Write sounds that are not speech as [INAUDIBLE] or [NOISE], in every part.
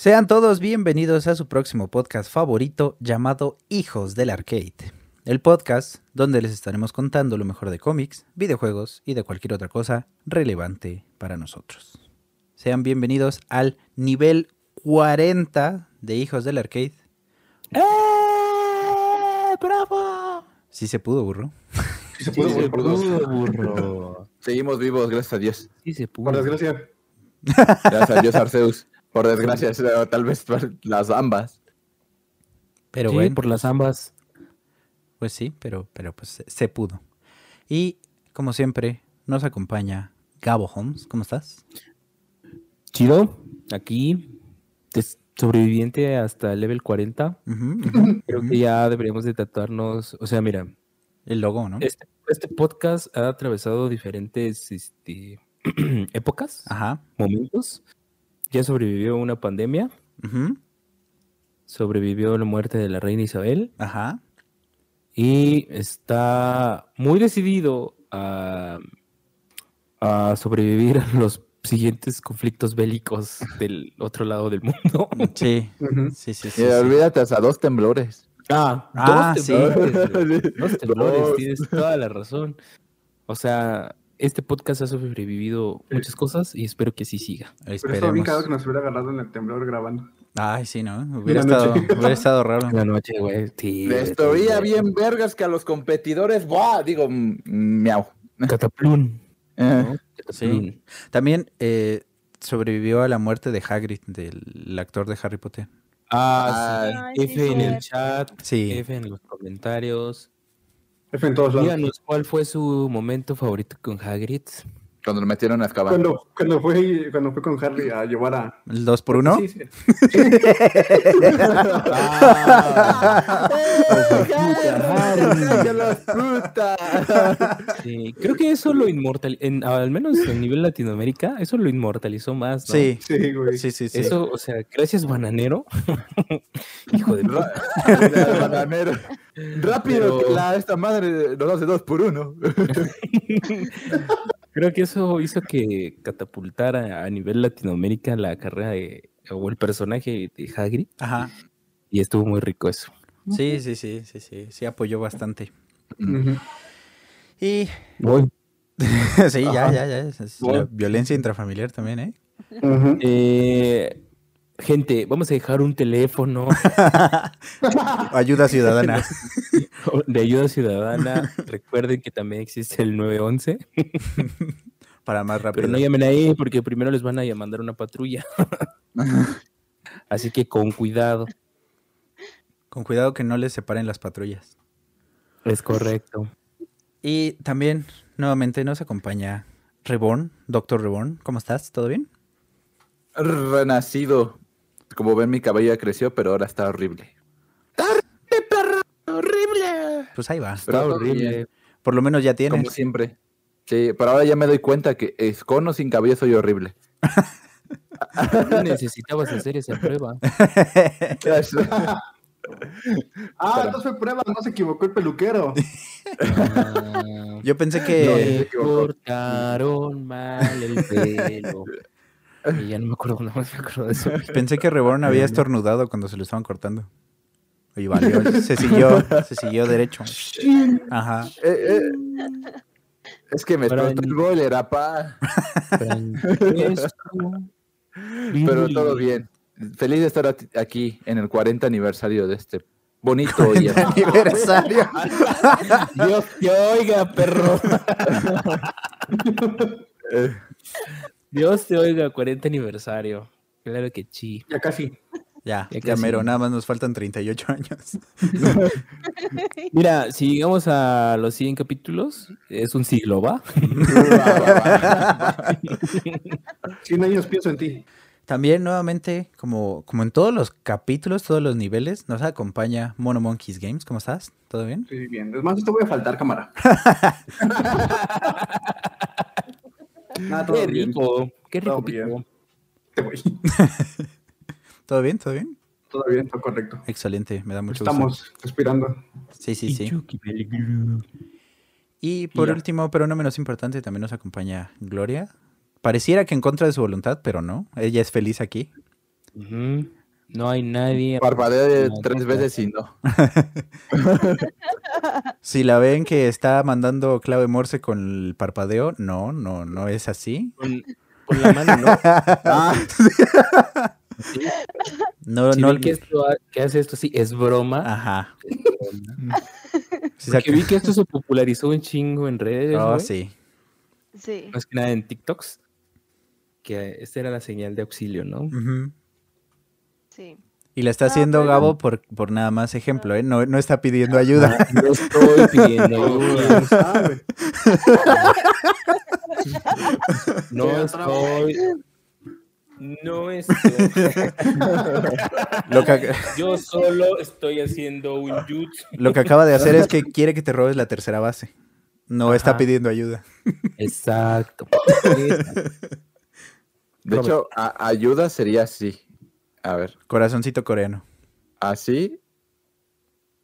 Sean todos bienvenidos a su próximo podcast favorito llamado Hijos del Arcade. El podcast donde les estaremos contando lo mejor de cómics, videojuegos y de cualquier otra cosa relevante para nosotros. Sean bienvenidos al nivel 40 de Hijos del Arcade. ¡Eh! ¡Bravo! Sí se pudo, burro. Sí se pudo, Sí se pudo, burro. Seguimos vivos, gracias a Dios. Sí se pudo. Por desgracia. [LAUGHS] Gracias a Dios, Arceus. Por desgracia, [LAUGHS] tal vez por las ambas. Pero Sí, bueno, por las ambas. pues sí, pero, pero pues se- se pudo. Y como siempre, nos acompaña Gabo Holmes. ¿Cómo estás? Chido, aquí, des- sobreviviente hasta el level 40. Ujú, ujú, Creo que ya deberíamos de tatuarnos, o sea, mira, El logo, ¿no? este, este podcast ha atravesado diferentes este, [CLEARS THROAT] épocas, Ajá. momentos. Ya sobrevivió una pandemia, sobrevivió la muerte de la reina Isabel Ajá. y está muy decidido a, a sobrevivir a los siguientes conflictos bélicos del otro lado del mundo. [LAUGHS] Sí, sí, sí, sí. Y sí. olvídate hasta dos temblores. Ah, Ah, dos sí. temblores. güey, Dos [LAUGHS] temblores, Dos. tienes toda la razón. O sea, este podcast ha sobrevivido Sí. muchas cosas y espero que así siga. Pero estaba bien cagado que nos hubiera agarrado en el temblor grabando. Ay, sí, ¿no? Hubiera, estado, noche. hubiera estado raro. La noche, güey. Sí, güey. bien vergas que a los competidores, ¡buah! Digo, mm, miau. Cataplún. Eh, ¿no? Sí. También eh, sobrevivió a la muerte de Hagrid, del actor de Harry Potter. Ah, Ah, sí. Ay, sí, F en el chat, Sí. F en los comentarios. Díganos cuál fue su momento favorito con Hagrid. Cuando lo metieron a excavar. Cuando, cuando, fue, cuando fue con Harry a llevar a. ¿El 2 por 1 Sí, sí. [LAUGHS] [LAUGHS] Ah, creo que eso lo inmortal, en, al menos a nivel Latinoamérica, eso lo inmortalizó más. ¿no? Sí, Sí, güey. sí, sí, sí. Eso, o sea, gracias bananero. [LAUGHS] Hijo de bananero. Rápido, Pero- que la, esta madre nos hace dos por uno. Creo que eso hizo que catapultara a nivel Latinoamérica la carrera de, o el personaje de Hagrid. Ajá. Y estuvo muy rico eso. Sí, sí, sí, sí, sí. Sí apoyó bastante. Ujú. Y Voy. [LAUGHS] sí, ya, Ajá. ya, ya. es la violencia intrafamiliar también, ¿eh? Ujú. Eh, gente, vamos a dejar un teléfono [LAUGHS] Ayuda ciudadana. [LAUGHS] de ayuda ciudadana. Recuerden que también existe el 911. [LAUGHS] para más rápido. Pero no llamen ahí porque primero les van a mandar una patrulla. Así que con cuidado. Con cuidado que no les separen las patrullas. Es correcto. Y también, nuevamente, nos acompaña Reborn, Doctor Reborn. ¿Cómo estás? ¿Todo bien? Renacido. Como ven, mi cabello ya creció, pero ahora está horrible. ¡Está horrible, perro! ¡Horrible! Pues ahí va. Pero Está horrible. Por lo menos ya tienes. Como siempre. Sí, pero ahora ya me doy cuenta que es con o sin cabello soy horrible. [LAUGHS] Necesitabas hacer esa prueba. [LAUGHS] Ah, entonces fue prueba, no se equivocó el peluquero. Ah, [LAUGHS] Yo pensé No, que. equivocó. cortaron mal el pelo. Y ya no me acuerdo, no me acuerdo de eso. [LAUGHS] Pensé que Reborn había estornudado cuando se lo estaban cortando. Y valió, se siguió, se siguió derecho. Ajá. Eh, eh, Es que me explotó el boiler, apá. Pero todo bien. Feliz de estar aquí en el 40 aniversario de este bonito [LAUGHS] y Aniversario. [LAUGHS] Dios te oiga, perro. Dios te oiga, 40 aniversario. Claro que sí. Ya casi. Ya, Ya ya casi. mero, nada más nos faltan 38 años. [LAUGHS] Mira, si llegamos a los 100 capítulos, es un siglo, ¿va? [LAUGHS] 100 años pienso en ti. También nuevamente, como, como en todos los capítulos, todos los niveles, nos acompaña Mono Monkeys Games. ¿Cómo estás? ¿Todo bien? Sí, bien. Es más, te voy a faltar, cámara. [LAUGHS] Nada, todo Qué bien. rico, qué rico, Todo bien. pico. Te voy. [LAUGHS] ¿Todo bien? ¿Todo bien? Todo bien, todo correcto. Excelente, me da mucho gusto. Estamos respirando. Sí, sí, sí. Y por ya. último, pero no menos importante, también nos acompaña Gloria. Pareciera que en contra de su voluntad, pero no. Ella es feliz aquí. Ujú. No hay nadie. Parpadea tres veces y no. [LAUGHS] Si la ven que está mandando clave Morse con el parpadeo, no, no, no es así. Con, con la mano, ¿no? [LAUGHS] Ah, Sí. No, Si no. ven que, esto ha- que hace esto sí, es broma. Ajá. Porque vi que esto se popularizó un chingo en redes. Oh, sí. Sí. Más que nada en TikToks. Que esta era la señal de auxilio, ¿no? Ujú. Sí. Y la está Ah, haciendo pero- Gabo por, por nada más ejemplo, ¿eh? No, no está pidiendo ayuda. Ah, No estoy pidiendo [LAUGHS] ayuda. [LAUGHS] No estoy. No estoy. Lo que, Yo solo estoy haciendo un jutsu. lo que acaba de hacer es que [LAUGHS] quiere que te robes la tercera base. No está pidiendo ayuda. Exacto. de hecho, a- ayuda sería así. A ver, Corazoncito coreano. así.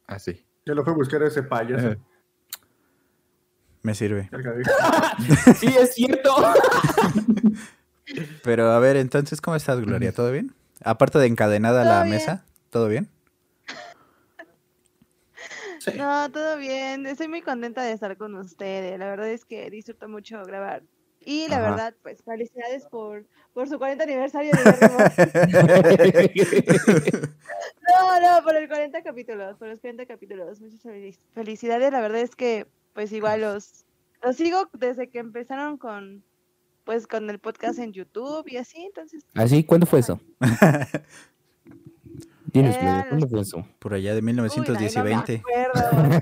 Así. Ya lo fue a buscar ese payaso. Me sirve. [LAUGHS] Sí, es cierto. [LAUGHS] Pero a ver, entonces, ¿cómo estás, Gloria? ¿Todo bien? Aparte de encadenada a la bien. mesa, ¿todo bien? Sí. No, todo bien. Estoy muy contenta de estar con ustedes. La verdad es que disfruto mucho grabar. Y la Ajá. verdad, pues felicidades por, por su 40 aniversario de. [LAUGHS] No, no, por el 40 capítulos, por los 40 capítulos. Muchas felic- felicidades. La verdad es que, pues igual los, los sigo desde que empezaron con, pues con el podcast en YouTube y así. Entonces, ¿Así? ¿Cuándo fue eso? Dinos, Era Gloria, ¿cuándo fue eso? Por allá de uy, no, 1910 y no me 20. acuerdo.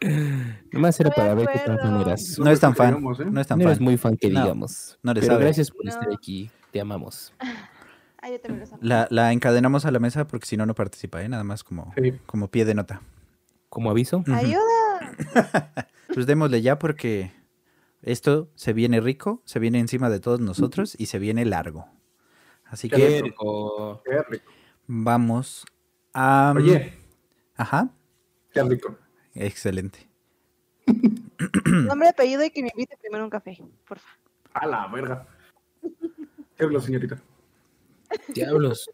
[LAUGHS] Nomás era No para ver qué tan fan eras. No es tan fan. digamos, ¿eh? No es tan No eres fan. muy fan que No, digamos. no le Pero sabe. gracias por No. estar aquí. Te amamos. [LAUGHS] Ah, yo también los amo. La, la encadenamos a la mesa porque si no, no participa, ¿eh? Nada más como, Sí. como pie de nota. Como aviso. Ayuda. [LAUGHS] Pues démosle ya porque esto se viene rico, se viene encima de todos nosotros y se viene largo. Así Qué que rico. Qué rico. Vamos a... Oye, Ajá, qué rico. excelente. [COUGHS] Nombre, apellido y que me invite primero un café, porfa. A la verga. ¿Qué hablo, señorita? diablos.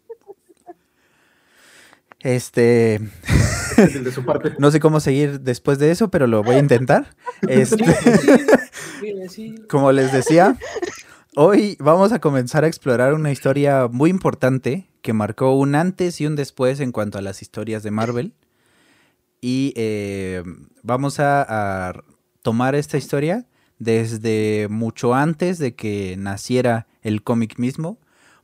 Este, [LAUGHS] de su parte. no sé cómo seguir después de eso, pero lo voy a intentar. [LAUGHS] Este, [LAUGHS] como les decía, hoy vamos a comenzar a explorar una historia muy importante que marcó un antes y un después en cuanto a las historias de Marvel. Y eh, vamos a, a tomar esta historia desde mucho antes de que naciera el cómic mismo,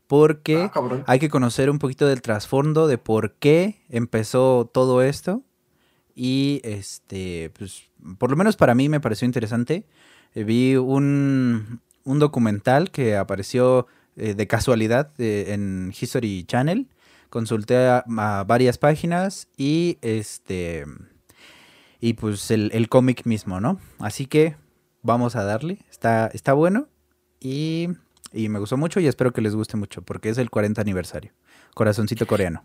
porque Ah, hay que conocer un poquito del trasfondo de por qué empezó todo esto. Y este, pues, por lo menos para mí me pareció interesante. Eh, vi un, un documental que apareció eh, de casualidad eh, en History Channel. Consulté a, a varias páginas y este. Y pues el, el cómic mismo, ¿no? Así que vamos a darle. Está, está bueno. Y, y me gustó mucho y espero que les guste mucho porque es el 40 aniversario. Corazoncito coreano.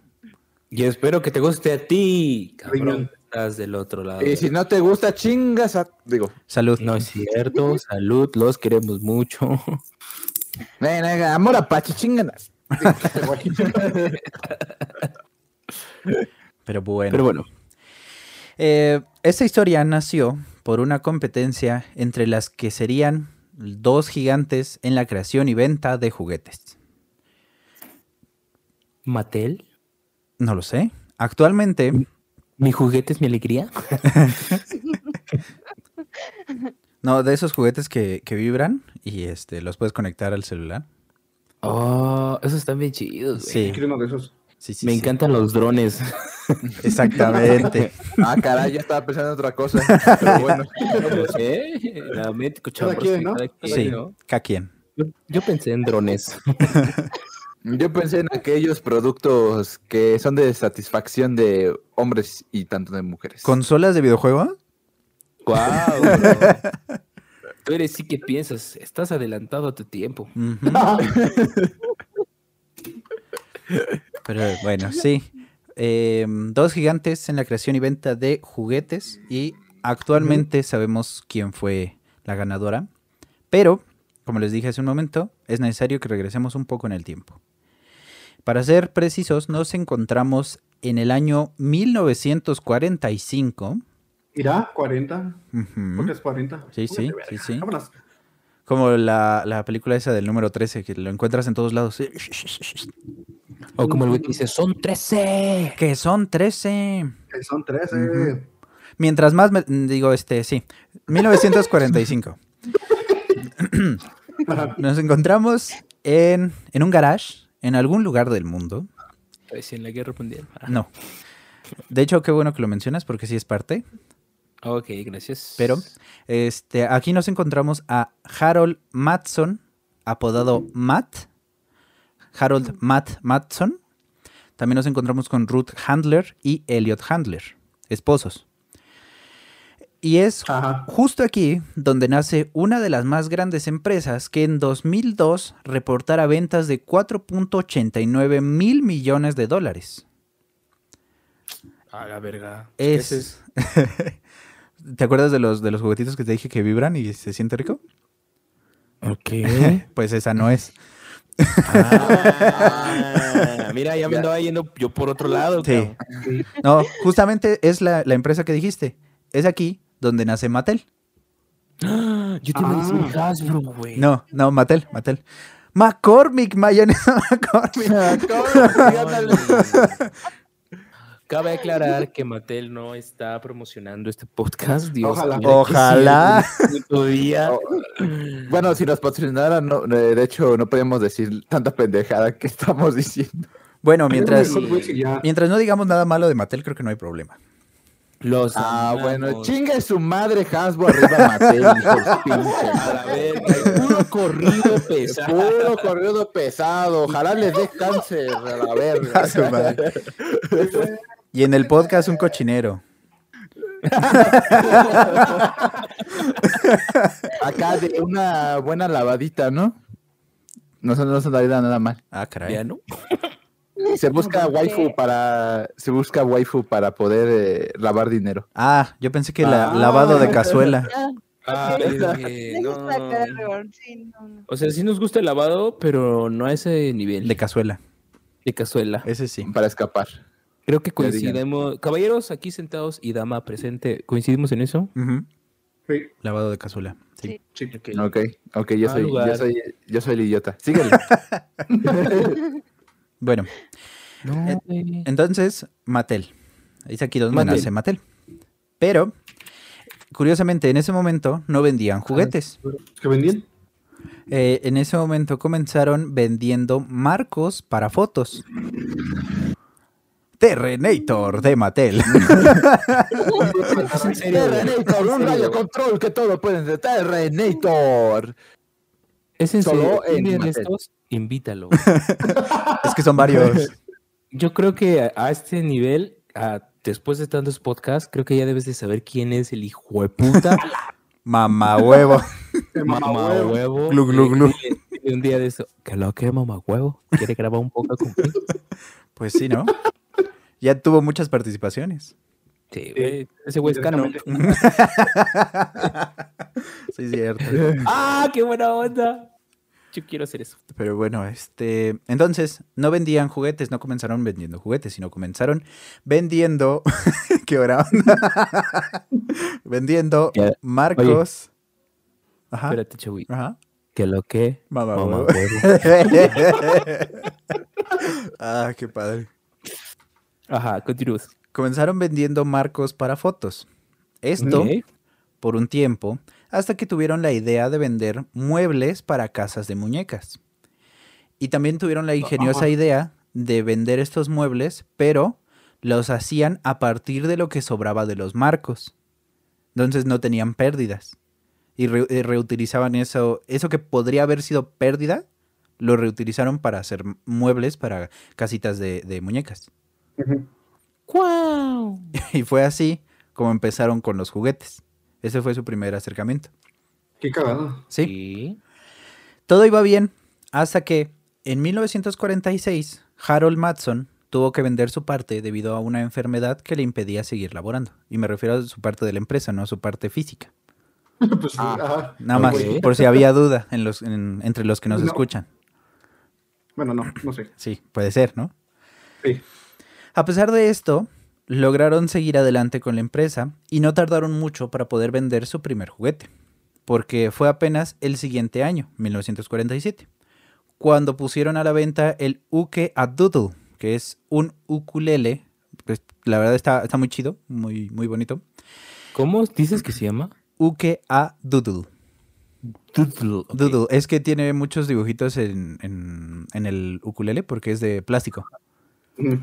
Y espero que te guste a ti, cabrón. Estás del otro lado. Y si no te gusta, chingas a... Digo, Salud. No es cierto. Salud, los queremos mucho. [LAUGHS] ven, ven, amor apache, chinganas. [LAUGHS] Pero bueno. Pero bueno, Eh, esta historia nació por una competencia entre las que serían dos gigantes en la creación y venta de juguetes. Mattel, No lo sé. Actualmente, mi juguete es mi alegría. [LAUGHS] no, de esos juguetes que, que vibran y este los puedes conectar al celular. Oh, esos están bien chidos, güey. Sí, Quiero uno de esos. sí, sí. Me sí. encantan los drones. [LAUGHS] Exactamente. [LAUGHS] Ah, caray, ya estaba pensando en otra cosa. Pero bueno. ¿Eh? La mente Cada quien, ¿no? cada quien, Sí, ¿no? cada quien. Yo, yo pensé en drones. Yo pensé en aquellos productos que son de satisfacción de hombres y tanto de mujeres. ¿Consolas de videojuego? ¡Guau! [LAUGHS] Tú eres sí que piensas, estás adelantado a tu tiempo. Pero bueno, sí. Eh, dos gigantes en la creación y venta de juguetes y actualmente sabemos quién fue la ganadora. Pero, como les dije hace un momento, es necesario que regresemos un poco en el tiempo. Para ser precisos, nos encontramos en el año 1945. Irá, 40. Ujú. Porque es 40. Sí, sí, sí, sí. Vámonos. Como la, la película esa del número 13, que lo encuentras en todos lados. O como el güey que dice, son 13. Que son 13. Que son 13. Ujú. Mientras más, me- digo, este, sí, 1945. [LAUGHS] Nos encontramos en, en un garage, en algún lugar del mundo. En la guerra mundial. Ah, No. De hecho, qué bueno que lo mencionas porque sí es parte. Ok, gracias. Pero este, aquí nos encontramos a Harold Matson, apodado Matt. Harold Matt Matson. También nos encontramos con Ruth Handler y Elliot Handler, esposos. Y es Ajá. justo aquí donde nace una de las más grandes empresas que en 2002 reportara ventas de 4.89 mil millones de dólares. A la verga. Es... Es- [LAUGHS] ¿Te acuerdas de los, de los juguetitos que te dije que vibran y se siente rico? Ok. [LAUGHS] Pues esa no es. Ah, mira, ya me andaba yendo yo por otro lado. Sí. No, justamente es la, la empresa que dijiste. Es aquí donde nace Mattel. Ah, [GASPS] Yo te iba a decir Ah. Hasbro, güey. No, no, Mattel, Mattel. McCormick, mayonesa [LAUGHS] McCormick. [LAUGHS] Cabe aclarar que Mattel no está promocionando este podcast. Dios, Ojalá. Ojalá. día. [LAUGHS] Bueno, si nos patrocinaran, no, de hecho, no podemos decir tanta pendejada que estamos diciendo. Bueno, mientras, mientras no digamos nada malo de Mattel, creo que no hay problema. Los Ah, amamos. bueno, chingue su madre Hasbro arriba pinche A la verga, puro corrido [LAUGHS] pesado. Puro corrido pesado, ojalá les dé cáncer a la verga. A su madre. Y en el podcast un cochinero. [LAUGHS] Acá de una buena lavadita, ¿no? No se no se daría nada mal. Ah, caray. Ya, ¿no? [LAUGHS] Se busca waifu para se busca waifu para poder eh, lavar dinero. Ah, yo pensé que la, Ah. lavado de [LAUGHS] cazuela. Ah, [LAUGHS] no. O sea, sí nos gusta el lavado, pero no a ese nivel De de, cazuela. cazuela. Ese sí. Para escapar. Creo que coincidimos. Caballeros aquí sentados y dama presente, ¿coincidimos en eso? Sí, Lavado de cazuela. Sí. sí. Ok. Ok, ok, yo Ah, soy, yo soy, yo soy el idiota. Síguele. Bueno, No, Eh, entonces, Mattel. Es aquí donde Mattel. nace Mattel. Pero, curiosamente, en ese momento no vendían juguetes. ¿Qué vendían? Eh, en ese momento comenzaron vendiendo marcos para fotos. Terrenator de Mattel. [LAUGHS] Terrenator, un rayo control que todo pueden ser. Terrenator. ¿Es en Solo serio? en de Mattel. estos, invítalo. [LAUGHS] es que son varios. [LAUGHS] Yo creo que a, este nivel, a- después de tantos podcasts, creo que ya debes de saber quién es el hijo de puta. [LAUGHS] Mamá huevo. mamá huevo. Glu, glu, glu. Dile- dile Un día de eso, que lo que mamá huevo, quiere grabar un poco conmigo. Pues sí, ¿no? Ya tuvo muchas participaciones. Sí, güey, ese güey es canon. Sí, cierto. ¡Ah, qué buena onda! Yo quiero hacer eso. Pero bueno, este, entonces no vendían juguetes, no comenzaron vendiendo juguetes, sino comenzaron vendiendo, [LAUGHS] qué hora, [LAUGHS] vendiendo marcos. Ajá. Espérate, Chewy. Ajá. Que lo que Mamá mamá [LAUGHS] ah, qué padre. Ajá, continúas. Comenzaron vendiendo marcos para fotos. Esto por un tiempo, hasta que tuvieron la idea de vender muebles para casas de muñecas. Y también tuvieron la ingeniosa Ajá. idea de vender estos muebles, pero los hacían a partir de lo que sobraba de los marcos. Entonces no tenían pérdidas. Y re- eh, reutilizaban eso, eso que podría haber sido pérdida, lo reutilizaron para hacer muebles para casitas de, de muñecas. ¡Guau! [LAUGHS] Y fue así como empezaron con los juguetes. Ese fue su primer acercamiento. Qué cagado. Sí. Sí. Todo iba bien hasta que en 1946 Harold Matson tuvo que vender su parte debido a una enfermedad que le impedía seguir laborando. Y me refiero a su parte de la empresa, no a su parte física. [LAUGHS] pues sí, Ah. ajá. Nada más, por si había duda en los, en- entre los que nos No. escuchan. Bueno, no, no sé. Sí, puede ser, ¿no? Sí. A pesar de esto, lograron seguir adelante con la empresa y no tardaron mucho para poder vender su primer juguete, porque fue apenas el siguiente año, 1947, cuando pusieron a la venta el Uke a Doodle, que es un ukulele, pues, la verdad está, está muy chido, muy, muy bonito. ¿Cómo dices que se llama? Uke a Doodle. Doodle. Doodle, es que tiene muchos dibujitos en, en- en el ukulele porque es de plástico. Mm.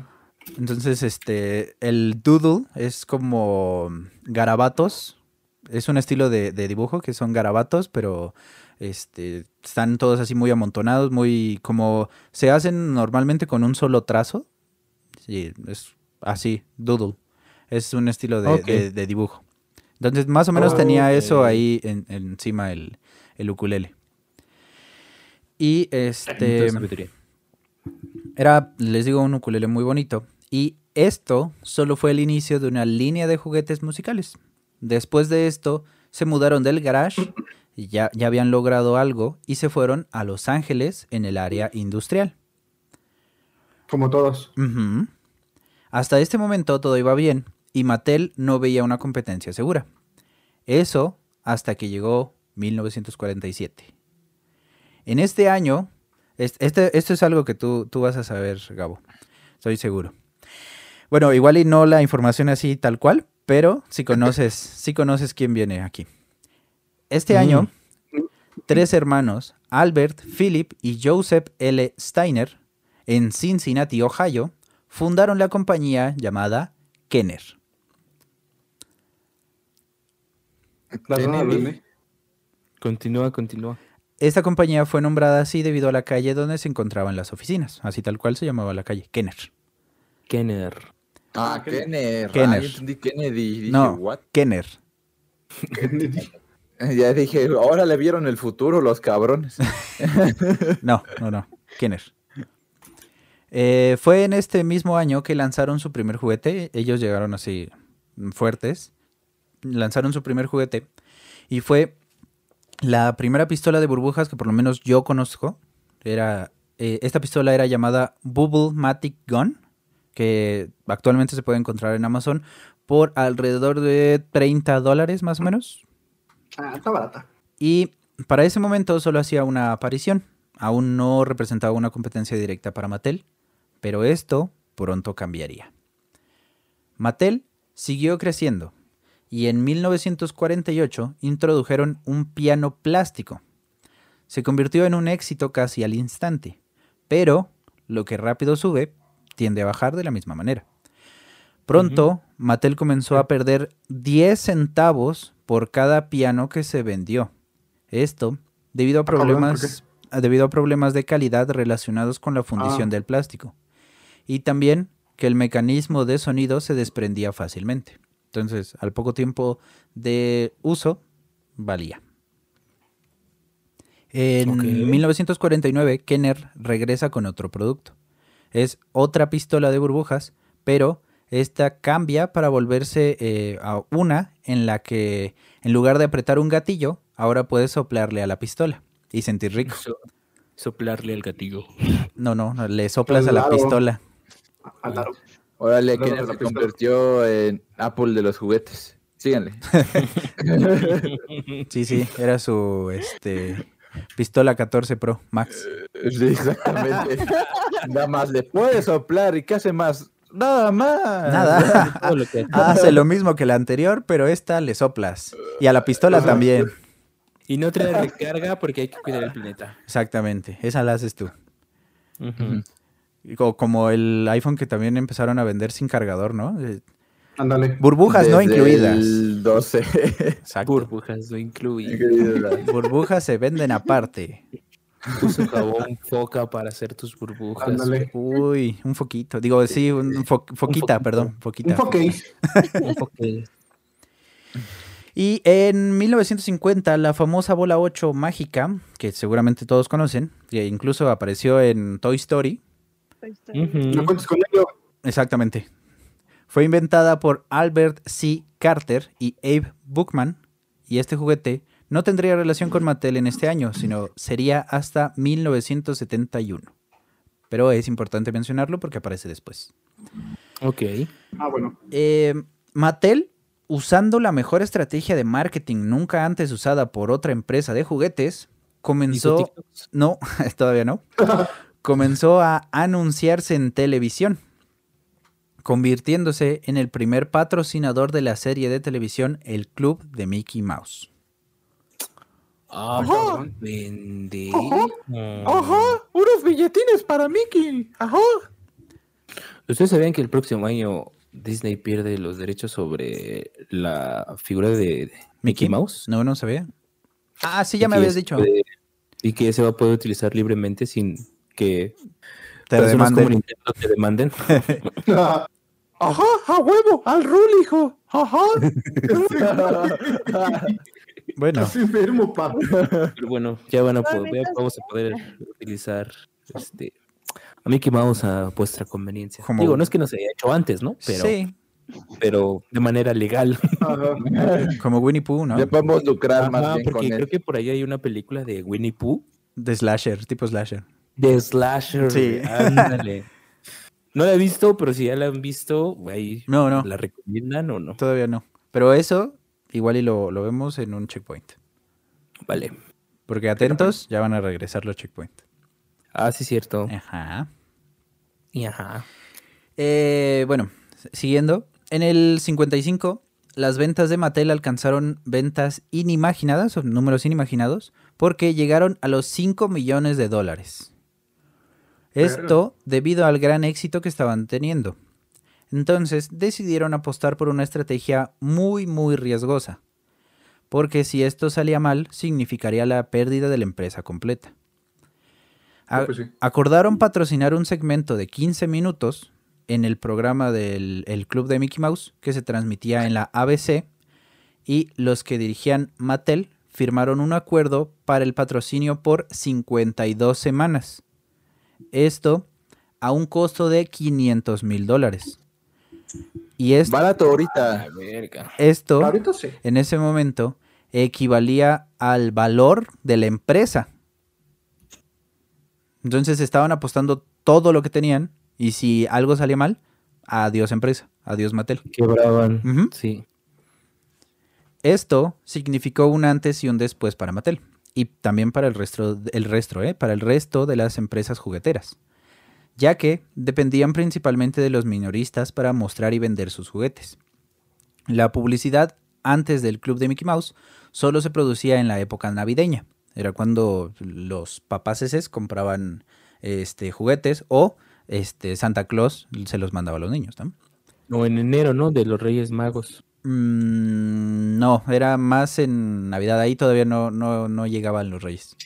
Entonces, este, el doodle es como garabatos. Es un estilo de, de dibujo que son garabatos, pero este, están todos así muy amontonados, muy como se hacen normalmente con un solo trazo. Sí, es así, doodle. Es un estilo de, de- de dibujo. Entonces, más o menos tenía eso ahí en- encima el, el ukulele. Y este. Entonces. Era, les digo, un ukulele muy bonito. Y esto solo fue el inicio de una línea de juguetes musicales. Después de esto, se mudaron del garage, ya, ya habían logrado algo, y se fueron a Los Ángeles en el área industrial. Como todos. Hasta este momento todo iba bien, y Mattel no veía una competencia segura. Eso hasta que llegó 1947. En este año, es- este, esto es algo que tú, tú vas a saber, Gabo, estoy seguro. Bueno, igual y no la información así tal cual, pero si conoces, si conoces quién viene aquí. Este Mm. año, tres hermanos, Albert, Philip y Joseph L. Steiner, en Cincinnati, Ohio, fundaron la compañía llamada Kenner. Verde. Continúa, continúa. Esta compañía fue nombrada así debido a la calle donde se encontraban las oficinas, así tal cual se llamaba la calle, Kenner. Kenner. Ah, Ah, Kenner. Kenner. Ah, yo entendí Kennedy. Dije, No, ¿what? Kenner. Kennedy. [LAUGHS] Ya dije, ahora le vieron el futuro los cabrones. [LAUGHS] No, no, no, Kenner. Eh, fue en este mismo año que lanzaron su primer juguete. Ellos llegaron así mm, fuertes. Lanzaron su primer juguete. Y fue la primera pistola de burbujas que por lo menos yo conozco. Era, eh, esta pistola era llamada Bubble Matic Gun. Que actualmente se puede encontrar en Amazon por alrededor de 30 dólares más o menos. Ah, está barata. Y para ese momento solo hacía una aparición. Aún no representaba una competencia directa para Mattel, pero esto pronto cambiaría. Mattel siguió creciendo y en 1948 introdujeron un piano plástico. Se convirtió en un éxito casi al instante, pero lo que rápido sube tiende a bajar de la misma manera. Pronto, Mattel comenzó a perder 10 centavos por cada piano que se vendió. Esto debido a Ah, cabrón, ¿por problemas, debido a problemas de calidad relacionados con la fundición Ah. del plástico. Y también que el mecanismo de sonido se desprendía fácilmente. Entonces, al poco tiempo de uso, valía. En Ok. 1949, Kenner regresa con otro producto. Es otra pistola de burbujas, pero esta cambia para volverse eh, a una en la que en lugar de apretar un gatillo, ahora puedes soplarle a la pistola y sentir rico. So- soplarle al gatillo. No, no, no, le soplas a la Claro. pistola. Al aro. Órale, la se convirtió en Apple de los juguetes. Síganle. [LAUGHS] Sí, sí, era su este pistola 14 Pro Max. Sí, exactamente. [LAUGHS] Nada más le puede soplar y ¿qué hace más? Nada más. Nada. [LAUGHS] Todo [LAUGHS] lo que- Hace lo mismo que la anterior, pero esta le soplas. Y a la pistola también. Y no trae recarga porque hay que cuidar el planeta. Exactamente. Esa la haces tú. Como el iPhone que también empezaron a vender sin cargador, ¿no? Ándale. Burbujas no incluidas. El 12. Exacto. Burbujas no incluí. Burbujas se venden aparte. Uso jabón foca para hacer tus burbujas. Ándale. Uy, un foquito. Digo, sí, un fo- foquita, foquito. perdón, Un foquita. foquéis. Un foque. Y en 1950, la famosa bola 8 mágica, que seguramente todos conocen, que incluso apareció en Toy Story. No cuentes con ello. exactamente, fue inventada por Albert C. Carter y Abe Bookman, y este juguete no tendría relación con Mattel en este año, sino sería hasta 1971. pero es importante mencionarlo porque aparece después. Ok. Ah, bueno. Eh, Mattel, usando la mejor estrategia de marketing nunca antes usada por otra empresa de juguetes, comenzó... No, [LAUGHS] todavía no. Comenzó a anunciarse en televisión, convirtiéndose en el primer patrocinador de la serie de televisión El Club de Mickey Mouse. Ah, Ajá. vende. unos billetines para Mickey. Ajá. ¿Ustedes sabían que el próximo año Disney pierde los derechos sobre la figura de Mickey Mouse? No, no sabía. Ah, sí, ya me habías dicho. puede- y que se va a poder utilizar libremente sin que Te como. Nintendo te demanden. [LAUGHS] [LAUGHS] Ajá, a huevo, al rul, hijo. Ajá. [LAUGHS] Bueno, Estás enfermo, pa. Pero bueno, ya van a poder, vamos a poder utilizar este a Mickey Mouse a vuestra conveniencia. Como- Digo, no es que no se haya hecho antes, ¿no? Pero, sí, pero de manera legal. Como Winnie Pooh, ¿no? Ya podemos lucrar más bien porque con creo él. que por ahí hay una película de Winnie Pooh De slasher, tipo slasher. de Slasher. Sí. Ándale. No la he visto, pero si ya la han visto, ahí No, no, la recomiendan o no. todavía no. Pero eso, igual y lo, lo vemos en un checkpoint. Vale. Porque atentos, ya van a regresar los checkpoints. Ah, sí, cierto. Ajá. Y ajá. Eh, bueno, siguiendo. En el 55, las ventas de Mattel alcanzaron ventas inimaginadas, o números inimaginados, porque llegaron a los 5 millones de dólares. Esto debido al gran éxito que estaban teniendo. Entonces decidieron apostar por una estrategia muy, muy riesgosa. Porque si esto salía mal, significaría la pérdida de la empresa completa. A- pues sí. Acordaron patrocinar un segmento de 15 minutos en el programa del el Club de Mickey Mouse que se transmitía en la ABC y los que dirigían Mattel firmaron un acuerdo para el patrocinio por 52 semanas. Esto a un costo de 500 mil dólares. Y es- Barato ahorita. Ah, esto Ahorita sí. en ese momento equivalía al valor de la empresa. Entonces estaban apostando todo lo que tenían y si algo salía mal, adiós empresa, adiós Mattel. Quebraban. Sí. Esto significó un antes y un después para Mattel y también para el resto, el resto, ¿eh? para el resto de las empresas jugueteras, ya que dependían principalmente de los minoristas para mostrar y vender sus juguetes. La publicidad antes del club de Mickey Mouse solo se producía en la época navideña. Era cuando los papaceses compraban este, juguetes o este, Santa Claus se los mandaba a los niños. ¿no? O en enero, ¿no? De los Reyes Magos. Mm, no, era más en Navidad. Ahí todavía no, no, no llegaban los reyes.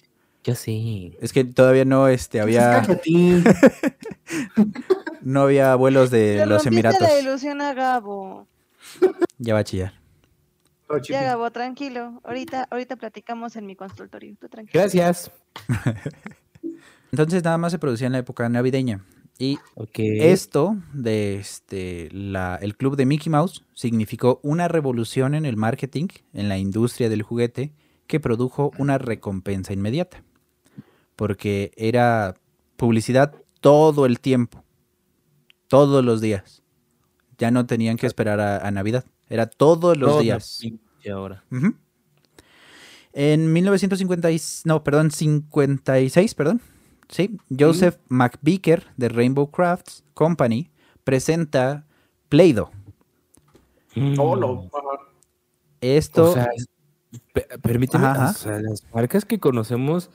Ya sí. Es que todavía no este, había, Cállate. [LAUGHS] no había vuelos de Le los Emiratos. la ilusión a Gabo. Ya va a chillar. Oh. Ya, Gabo, tranquilo. Ahorita, ahorita platicamos en mi consultorio. Tú tranquilo. Gracias. [LAUGHS] Entonces nada más se producía en la época navideña. Y esto de este, la, el club de Mickey Mouse significó una revolución en el marketing, en la industria del juguete, que produjo una recompensa inmediata. Porque era publicidad todo el tiempo, todos los días. Ya no tenían que esperar a, a Navidad, era todos los Toda días. pinche hora. Ujú. En 1950, y- no, perdón, 56, perdón. Sí, Joseph McVicker de Rainbow Crafts Company presenta Play-Doh. Oh, lo- ajá. Esto, O sea, permíteme, Ajá, ajá. o sea, las marcas que conocemos,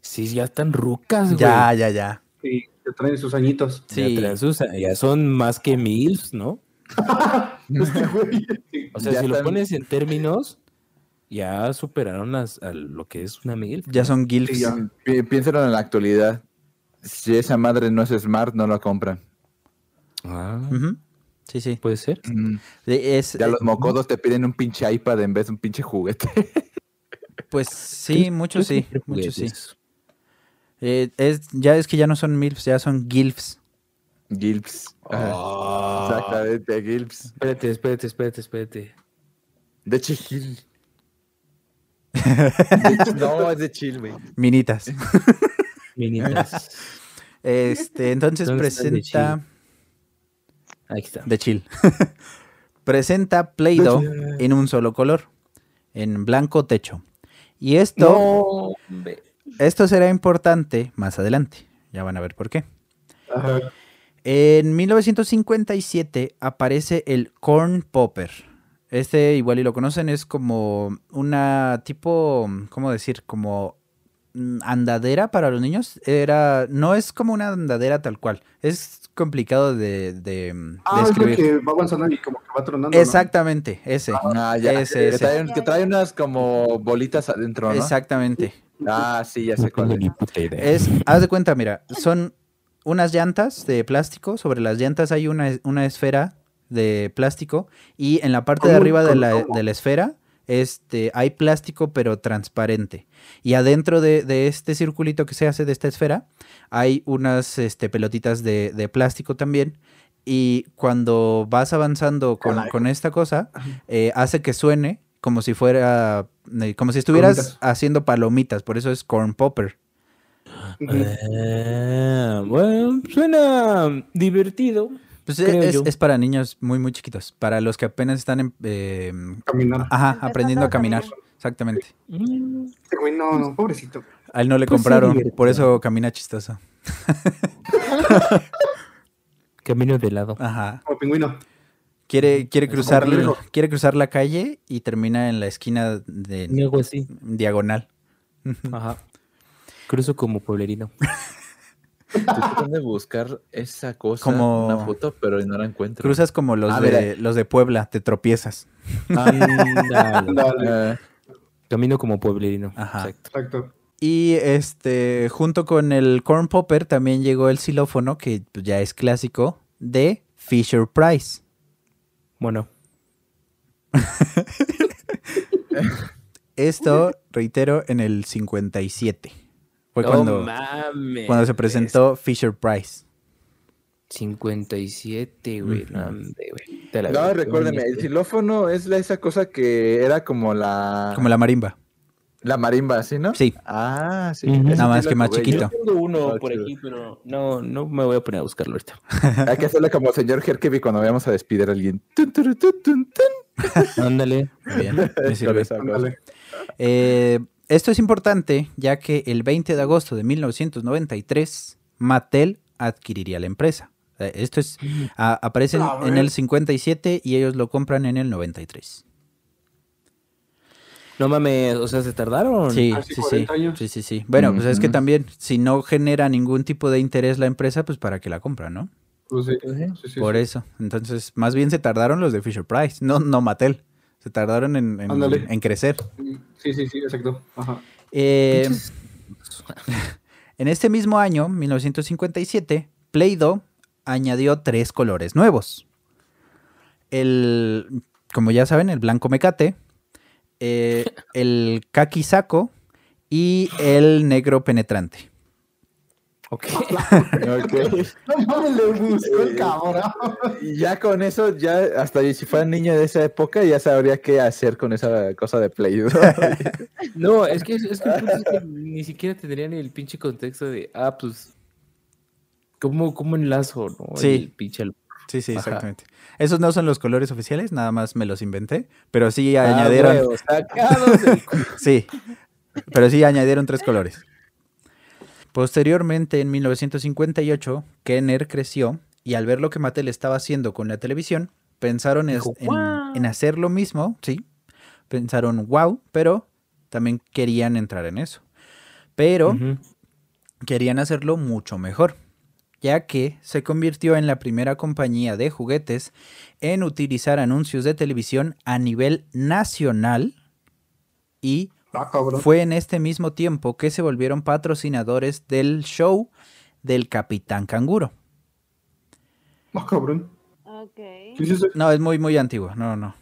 sí, ya están rucas, güey. ya, ya, ya. Sí, que traen sus añitos. Ya, Sí, traen sus- ya son más que MILFs, ¿no? [LAUGHS] Este. O sea, Ya si lo pones en términos, ya superaron las, a lo que es una MILF. ya son Sí, gilfs. Pi- Piénsalo en la actualidad. Si esa madre no es smart, no la compran. Ah. Sí, sí. puede ser. Mm, Es, Ya eh, los mocodos te piden un pinche iPad en vez de un pinche juguete. [LAUGHS] pues sí, muchos sí, muchos sí. Eh, es, ya es que ya no son milfs, ya son gilfs. Gilps. Ajá. Ah. Exactamente, Gilps. Espérate, espérate, espérate, espérate. De chill. No, es de chill, güey. Minitas. [LAUGHS] Minitas. Este, entonces ¿Dónde está el de presenta Ahí está. de chill. [LAUGHS] presenta Play-Doh en un solo color, en blanco techo. Y esto, No, esto será importante más adelante. Ya van a ver por qué. Ajá. En 1957 aparece el Corn Popper. Este igual y lo conocen, es como una tipo, ¿cómo decir? Como mm, andadera para los niños. Era, no es como una andadera tal cual. Es complicado de, de, de Ah, es lo que va avanzando y como que va tronando. ¿no? Exactamente, ese. Ah, ya. Ese, que, trae, que trae unas como bolitas adentro, ¿no? Exactamente. Ah, sí, ya sé cuál es. ni puta idea. Es, haz de cuenta, mira, son unas llantas de plástico. Sobre las llantas hay una, una esfera de plástico. Y en la parte de arriba de la, de la esfera este, hay plástico, pero transparente. Y adentro de, de este circulito que se hace de esta esfera, hay unas este, pelotitas de, de plástico también. Y cuando vas avanzando con, con esta cosa, eh, hace que suene como si fuera, eh, como si estuvieras Palomitas. haciendo palomitas. Por eso es corn popper. Ah, bueno, suena divertido. Pues Creo es, yo. es para niños muy, muy chiquitos. Para los que apenas están en- eh, Caminar. ajá, aprendiendo a caminar. Exactamente. No, no, pobrecito. A él no le Pues compraron, por eso camina chistoso. [LAUGHS] Camino de lado. Ajá. Como pingüino. Quiere, quiere, cruzar, quiere cruzar la calle y termina en la esquina de Algo así. diagonal. Ajá. Cruzo como pueblerino. [LAUGHS] Estoy tratando de buscar esa cosa, Como- una foto, pero no la encuentro. Cruzas como los, Ah, de, los de Puebla, te tropiezas. Eh, [LAUGHS] Camino como pueblerino. Ajá. Exacto. Exacto. Y este, junto con el corn popper también llegó el xilófono, que pues, ya es clásico, de Fisher Price. Bueno, [LAUGHS] Esto, reitero, en el 57. Fue No cuando, mames. cuando se presentó Fisher Price. 57, güey. No, güey. No, recuérdeme, el xilófono es la, esa cosa que era como la, Como la marimba. la marimba, ¿sí, no? Sí, Ah, sí. Nada más que más jugué yo. chiquito. Tengo uno Ah, por chido. aquí, pero no, no me voy a poner a buscarlo ahorita. [LAUGHS] Hay que hacerlo como señor Herkeby cuando vayamos a despedir a alguien. Tun, turu, tun, tun, tun. Ándale. bien, me [LAUGHS] sirve. Eh, esto es importante ya que el 20 de agosto de 1993 Mattel adquiriría la empresa. Eh, Esto es a- aparece en- A en el 57 y ellos lo compran en el 93. No mames, o sea, se tardaron. Sí, sí, sí, 40 años. sí, sí, sí. Bueno, pues es que también si no genera ningún tipo de interés la empresa, pues para qué la compran, ¿no? Pues sí, sí, sí, Por sí. eso. Entonces, más bien se tardaron los de Fisher Price, no, no Mattel. Se tardaron en, en- Ándale. en crecer. Sí, sí, sí, exacto. Ajá. Eh, [LAUGHS] en este mismo año, 1957, Play-Doh añadió tres colores nuevos. El, como ya saben, el blanco mecate, eh, el kaki saco y el negro penetrante. [LAUGHS] Ok. Ok. [LAUGHS] No mames, le buscó el Eh, cabrón. Y ya con eso, ya hasta si fuera niño de esa época, ya sabría qué hacer con esa cosa de Play. ¿no? [LAUGHS] No, es que, es que es ni siquiera tendría ni el pinche contexto de, ah, pues, ¿cómo, cómo enlazo, no? Sí. El pinche Sí, sí, Ajá. exactamente. Esos no son los colores oficiales, nada más me los inventé, pero sí Ah, añadieron, huevo, sacados sí, pero sí añadieron tres colores. Posteriormente, en 1958, Kenner creció y al ver lo que Mattel estaba haciendo con la televisión, pensaron Dijo, en, hacer lo mismo, sí. Pensaron, wow, pero también querían entrar en eso. Pero querían hacerlo mucho mejor, ya que se convirtió en la primera compañía de juguetes en utilizar anuncios de televisión a nivel nacional y Ah, fue en este mismo tiempo que se volvieron patrocinadores del show del Capitán Canguro. Ah, cabrón. Ok. Sí, sí, sí. No, es muy, muy antiguo, no, no.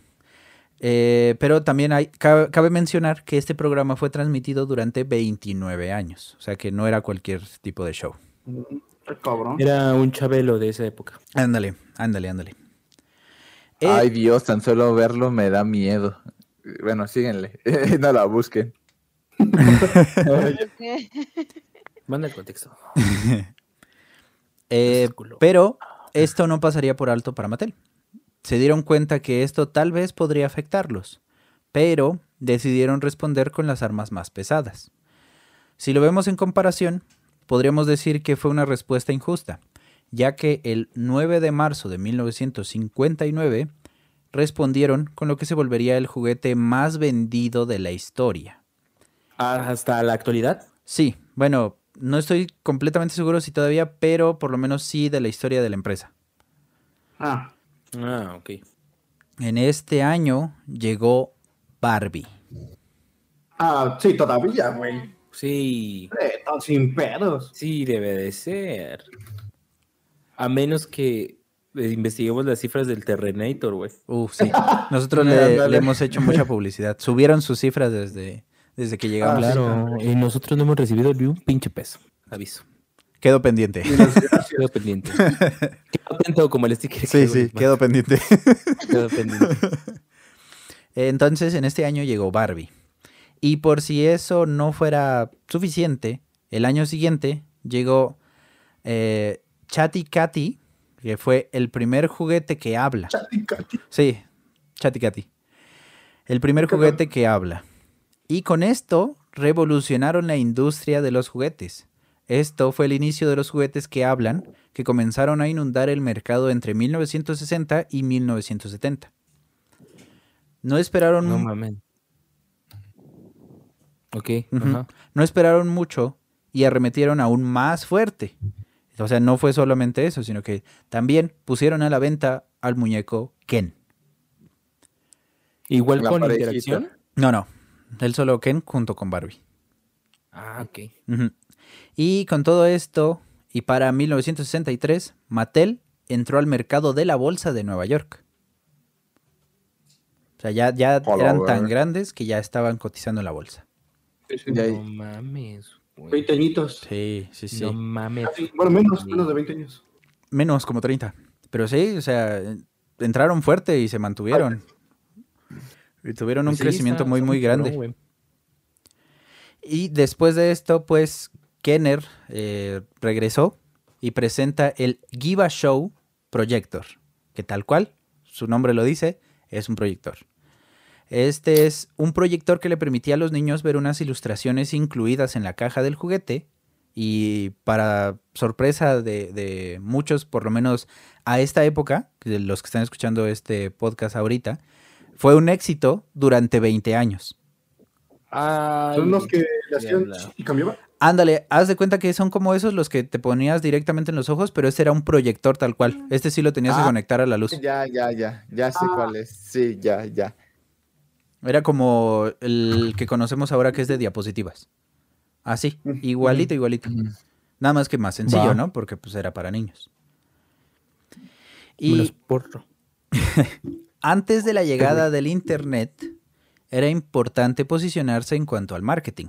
Eh, pero también hay, cabe, cabe mencionar que este programa fue transmitido durante 29 años, o sea que no era cualquier tipo de show. Ah, cabrón. Era un chabelo de esa época. Ándale, ándale, ándale. Eh, Ay, Dios, tan solo verlo me da miedo. Bueno, síguenle. [LAUGHS] no la busquen. [LAUGHS] [LAUGHS] Manda el contexto. Eh, Culo. pero esto no pasaría por alto para Mattel. Se dieron cuenta que esto tal vez podría afectarlos, pero decidieron responder con las armas más pesadas. Si lo vemos en comparación, podríamos decir que fue una respuesta injusta, ya que el 9 de marzo de 1959 respondieron con lo que se volvería el juguete más vendido de la historia. Hasta la actualidad. Sí, bueno, no estoy completamente seguro si todavía, pero por lo menos sí de la historia de la empresa. Ah, Ah, ok. En este año llegó Barbie. ah, sí, todavía, güey. Sí, sin pedos. sí, debe de ser. A menos que investiguemos las cifras del Terrenator, güey. Uf, sí. [LAUGHS] Nosotros le, hemos hecho mucha publicidad. Subieron sus cifras desde, desde que llegamos. Ah, Claro, y nosotros no hemos recibido ni un pinche peso. Aviso. Quedó pendiente. Quedo pendiente. Quedo [LAUGHS] atento como el sticker. que Sí, sí, quedó pendiente. [LAUGHS] Quedo pendiente. Entonces, en este año llegó Barbie. Y por si eso no fuera suficiente, el año siguiente llegó eh, Chatty Cathy, que fue el primer juguete que habla. Chaticati. Sí, Chatty Cathy. El primer juguete que habla. Y con esto revolucionaron la industria de los juguetes. Esto fue el inicio de los juguetes que hablan, que comenzaron a inundar el mercado entre 1960 y 1970. No esperaron No mames. Ok, no esperaron mucho y arremetieron aún más fuerte. O sea, no fue solamente eso, sino que también pusieron a la venta al muñeco Ken. Igual La con parejita. interacción. No, no. El solo Ken junto con Barbie. Ah, ok. Y con todo esto, y para 1963, Mattel entró al mercado de la bolsa de Nueva York. O sea, ya, ya Hola, eran tan grandes que ya estaban cotizando en la bolsa. No mames. 20 añitos. Sí, sí, sí. No mames. Casi, bueno, menos, menos de 20 años. Menos, como 30. Pero sí, o sea, entraron fuerte y se mantuvieron. Y tuvieron un Sí, crecimiento está- muy, está muy grande. güey. Y después de esto, pues, Kenner eh, regresó y presenta el Giva Show Projector, que tal cual, su nombre lo dice, es un proyector. Este es un proyector que le permitía a los niños ver unas ilustraciones incluidas en la caja del juguete y para sorpresa de, de muchos, por lo menos a esta época, de los que están escuchando este podcast ahorita, fue un éxito durante 20 años. Ay, Son los que le ya hacían y cambiaba. Ándale, haz de cuenta que son como esos los que te ponías directamente en los ojos, pero este era un proyector tal cual. Este sí lo tenías que Ah. conectar a la luz. Ya, ya, ya. Ya sé Ah. cuál es. Sí, ya, ya. Era como el que conocemos ahora que es de diapositivas. Así, igualito, igualito. Nada más que más sencillo, Va. ¿no? Porque pues era para niños. Me los Y porro. [LAUGHS] antes de la llegada del Internet, era importante posicionarse en cuanto al marketing.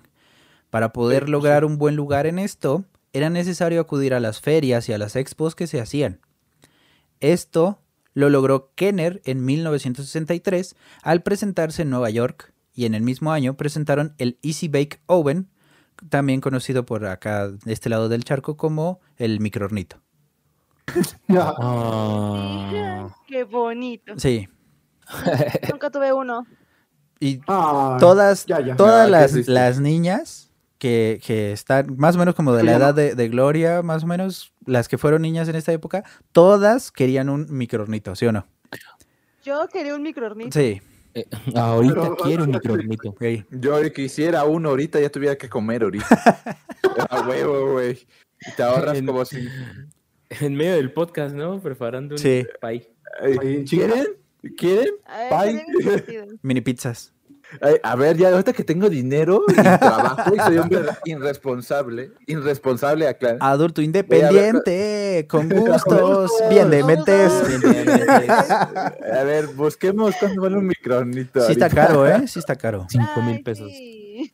Para poder Sí, lograr un buen lugar en esto, era necesario acudir a las ferias y a las expos que se hacían. Esto lo logró Kenner en 1963 al presentarse en Nueva York y en el mismo año presentaron el Easy Bake Oven, también conocido por acá de este lado del charco como el microornito. Ah. Qué bonito. Sí, Nunca tuve uno. y todas, ya, ya. todas las, las niñas que, que están más o menos como de la edad de, de Gloria, más o menos, las que fueron niñas en esta época, todas querían un microornito, ¿sí o no? Yo quería un microornito. Sí. Eh, ahorita Pero- quiero un [LAUGHS] microornito. Yo quisiera uno ahorita, ya tuviera que comer ahorita. [LAUGHS] A huevo, güey. Y Te ahorras En- como si. En medio del podcast, ¿no? Preparando un Sí. chinga. ¿Quieren? ¿Quieren? Ver. Mini pizzas. A ver, ya ahorita que tengo dinero y [LAUGHS] trabajo y soy hombre irresponsable, irresponsable, aclaro. Adulto independiente, con [LAUGHS] gustos, bien de mentes. A ver, busquemos cuánto vale un micronito. Sí está caro, ¿eh? Sí está caro. Cinco mil pesos. sí.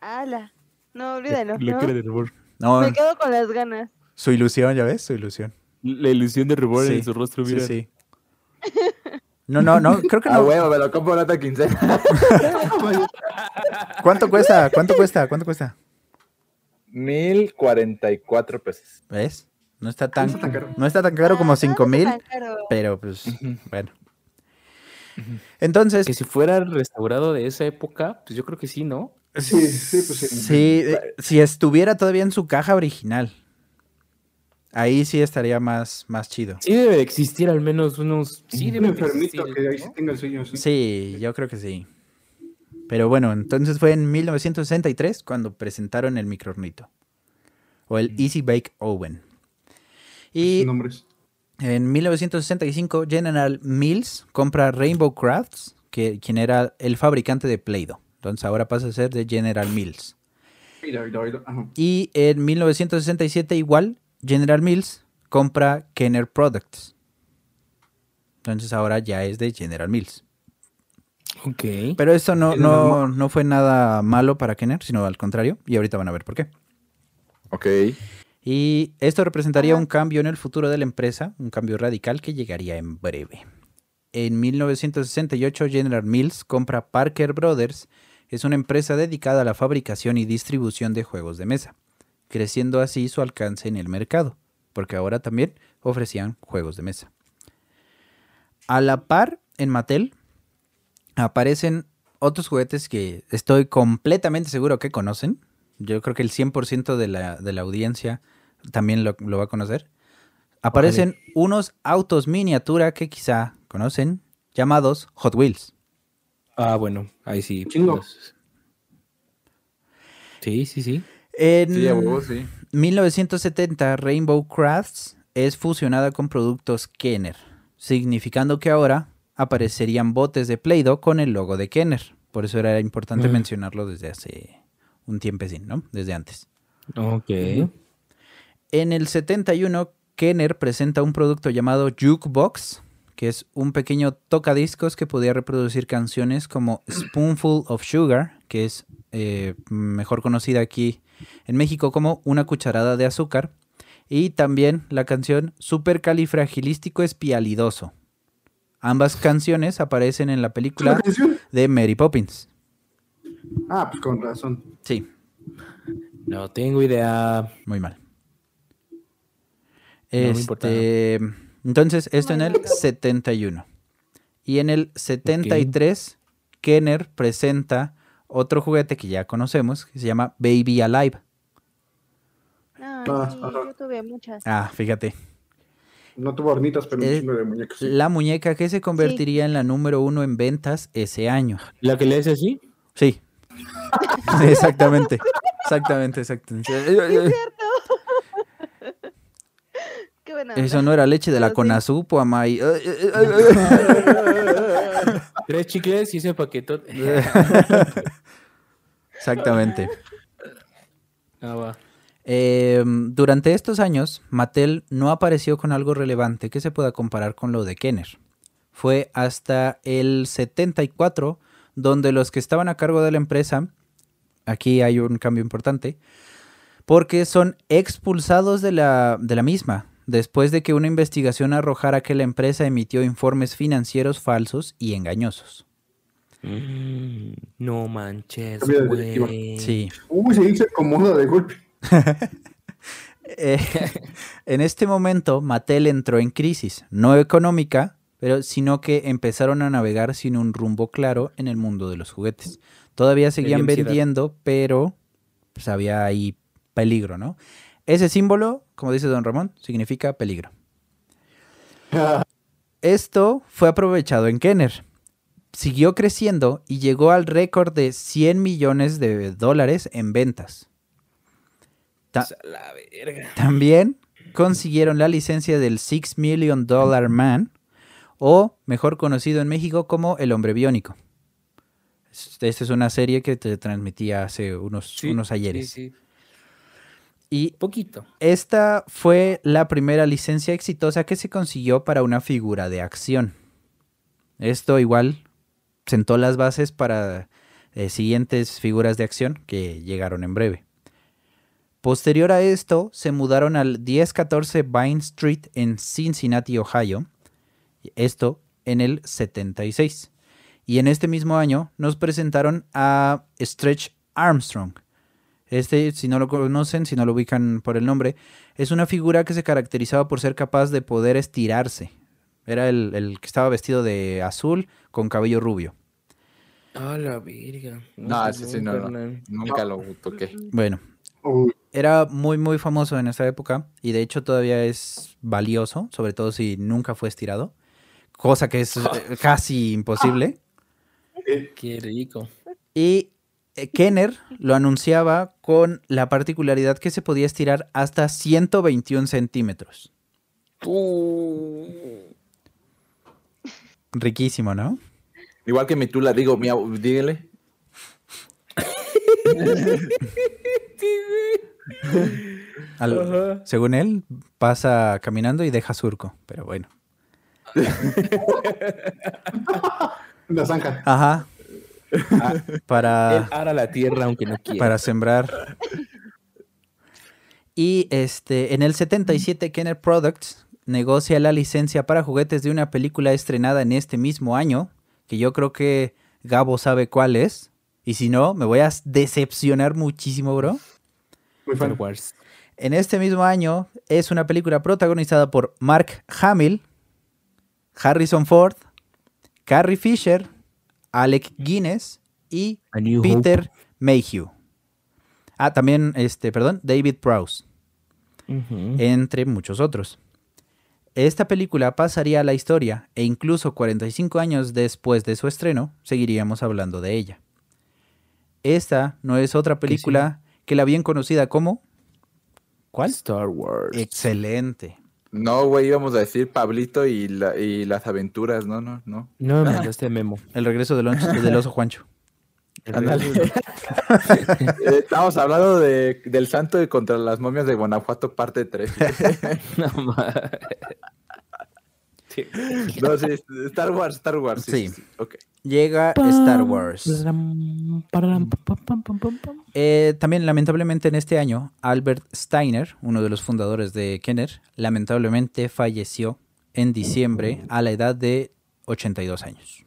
Ala. No, olvídalo. Me quedo con las ganas. su ilusión, ¿ya ves? Su ilusión. La ilusión de rubor Sí, en su rostro, Sí, mira. sí. [LAUGHS] No, no, no, creo que [LAUGHS] Ah, no. huevo, me lo compro la otra quincena. [LAUGHS] ¿Cuánto cuesta? ¿Cuánto cuesta? ¿Cuánto cuesta? Mil cuarenta y cuatro pesos. ¿Ves? No está tan, No está tan caro. no está tan caro como Ah, no, 5 no mil, está tan caro. pero pues bueno. Entonces, Que si fuera restaurado de esa época, pues yo creo que sí, ¿no? Sí, sí, pues sí. sí, eh, si estuviera todavía en su caja original, ahí sí estaría más, más chido. Sí debe de existir al menos unos... Sí Un debe de enfermito existir, que ahí ¿no? sí tenga el sueño. Sí. Sí, yo creo que sí. Pero bueno, entonces fue en 1963 cuando presentaron el microornito. O el Easy Bake Oven. Y Nombres. en 1965 General Mills compra Rainbow Crafts, que, quien era el fabricante de Play-Doh. Entonces ahora pasa a ser de General Mills. Y en 1967 igual General Mills compra Kenner Products. Entonces ahora ya es de General Mills. Ok. Pero esto no, no, no fue nada malo para Kenner, sino al contrario. Y ahorita van a ver por qué. Ok. Y esto representaría un cambio en el futuro de la empresa, un cambio radical que llegaría en breve. En 1968 General Mills compra Parker Brothers, es una empresa dedicada a la fabricación y distribución de juegos de mesa, creciendo así su alcance en el mercado, porque ahora también ofrecían juegos de mesa. A la par, en Mattel aparecen otros juguetes que estoy completamente seguro que conocen. Yo creo que el 100% de la, de la audiencia también lo, lo va a conocer. Aparecen unos autos miniatura que quizá conocen, llamados Hot Wheels. Ah, bueno, ahí sí. Chingo. Sí, sí, sí. En Sí, huevo, sí. 1970, Rainbow Crafts es fusionada con productos Kenner, significando que ahora aparecerían botes de Play-Doh con el logo de Kenner. Por eso era importante Mm. mencionarlo desde hace un tiempecín, ¿no? Desde antes. Ok. En el 71, Kenner presenta un producto llamado Jukebox, que es un pequeño tocadiscos que podía reproducir canciones como Spoonful of Sugar, que es eh, mejor conocida aquí en México como Una cucharada de azúcar, y también la canción Supercalifragilístico Espialidoso. Ambas canciones aparecen en la ¿Es una película de Mary Poppins. Ah, pues con razón. Sí, No tengo idea. Muy mal. No. Este, entonces, esto en el Bueno. 71. Y en el 73, Kenner presenta otro juguete que ya conocemos, que se llama Baby Alive. Ay, Ah, sí, ajá. yo tuve muchas. Ah, fíjate. No tuvo hornitas, pero un Eh, chingo de muñecos. sí. La muñeca que se convertiría en la número uno en ventas ese año. ¿La que le hace así? Sí. [LAUGHS] exactamente. Exactamente, exactamente. [LAUGHS] Sí, es cierto. [LAUGHS] Qué buena. Eso onda. no era leche de la. Conasupo, Amay. Tres chicles y ese paquetote. [LAUGHS] Exactamente. Ah, va. Eh, durante estos años, Mattel no apareció con algo relevante que se pueda comparar con lo de Kenner. Fue hasta el 74 donde los que estaban a cargo de la empresa, aquí hay un cambio importante, porque son expulsados de la, de la misma, después de que una investigación arrojara que la empresa emitió informes financieros falsos y engañosos. Mm, no manches, güey. Sí. Uy, se hizo acomoda de golpe. [LAUGHS] Eh, en este momento, Mattel entró en crisis, no económica, pero sino que empezaron a navegar sin un rumbo claro en el mundo de los juguetes. Todavía seguían vendiendo, pero pues, había ahí peligro, ¿no? Ese símbolo, como dice don Ramón, significa peligro. Esto fue aprovechado en Kenner. Siguió creciendo y llegó al récord de 100 millones de dólares en ventas. Ta- A la verga. también consiguieron la licencia del Six Million Dollar Man, o mejor conocido en México como El Hombre Biónico. Esta es una serie que te transmitía hace unos, Sí, unos ayeres. Sí, sí. Y Poquito. esta fue la primera licencia exitosa que se consiguió para una figura de acción. Esto igual sentó las bases para eh, siguientes figuras de acción que llegaron en breve. Posterior a esto, se mudaron al 1014 Vine Street en Cincinnati, Ohio. Esto en el 76. Y en este mismo año nos presentaron a Stretch Armstrong. Este, si no lo conocen, si no lo ubican por el nombre, es una figura que se caracterizaba por ser capaz de poder estirarse. Era el, el que estaba vestido de azul con cabello rubio. Ah, la verga. No, sé, ese sí, no, no. Nunca lo toqué. Bueno, era muy, muy famoso en esa época y de hecho todavía es valioso, sobre todo si nunca fue estirado, cosa que es eh, [LAUGHS] casi imposible. Qué rico. Y Kenner lo anunciaba con la particularidad que se podía estirar hasta 121 centímetros. Uh, Riquísimo, ¿no? Igual que mi tula, digo, miau, dígale. Al- según él, pasa caminando y deja surco, pero bueno. [LAUGHS] la zanja. Ajá. [LAUGHS] Para, ara la tierra aunque no quiera. para sembrar. Y este, en el 77, Kenner Products negocia la licencia para juguetes de una película estrenada en este mismo año, que yo creo que Gabo sabe cuál es. Y si no, me voy a decepcionar muchísimo, bro. Muy Star fan. Wars. En este mismo año es una película protagonizada por Mark Hamill, Harrison Ford, Carrie Fisher, Alec Guinness y Peter Mayhew. Ah, también, este, perdón, David Prowse, entre muchos otros. Esta película pasaría a la historia e incluso 45 años después de su estreno seguiríamos hablando de ella. Esta no es otra película que la bien conocida como... ¿Cuál? Star Wars. Excelente. No, güey, íbamos a decir Pablito y, la- y las aventuras. No, no, no. No me mandaste a Memo. El regreso del, oncho- del oso Juancho. [LAUGHS] Eh, Estamos hablando de, del santo de contra las momias de Guanajuato, parte 3. [LAUGHS] No ma- [LAUGHS] no, sí, Star Wars, Star Wars. Sí. Sí. sí, sí, ok. Llega Star Wars. Eh, también, lamentablemente, en este año, Albert Steiner, uno de los fundadores de Kenner, lamentablemente falleció en diciembre a la edad de 82 años.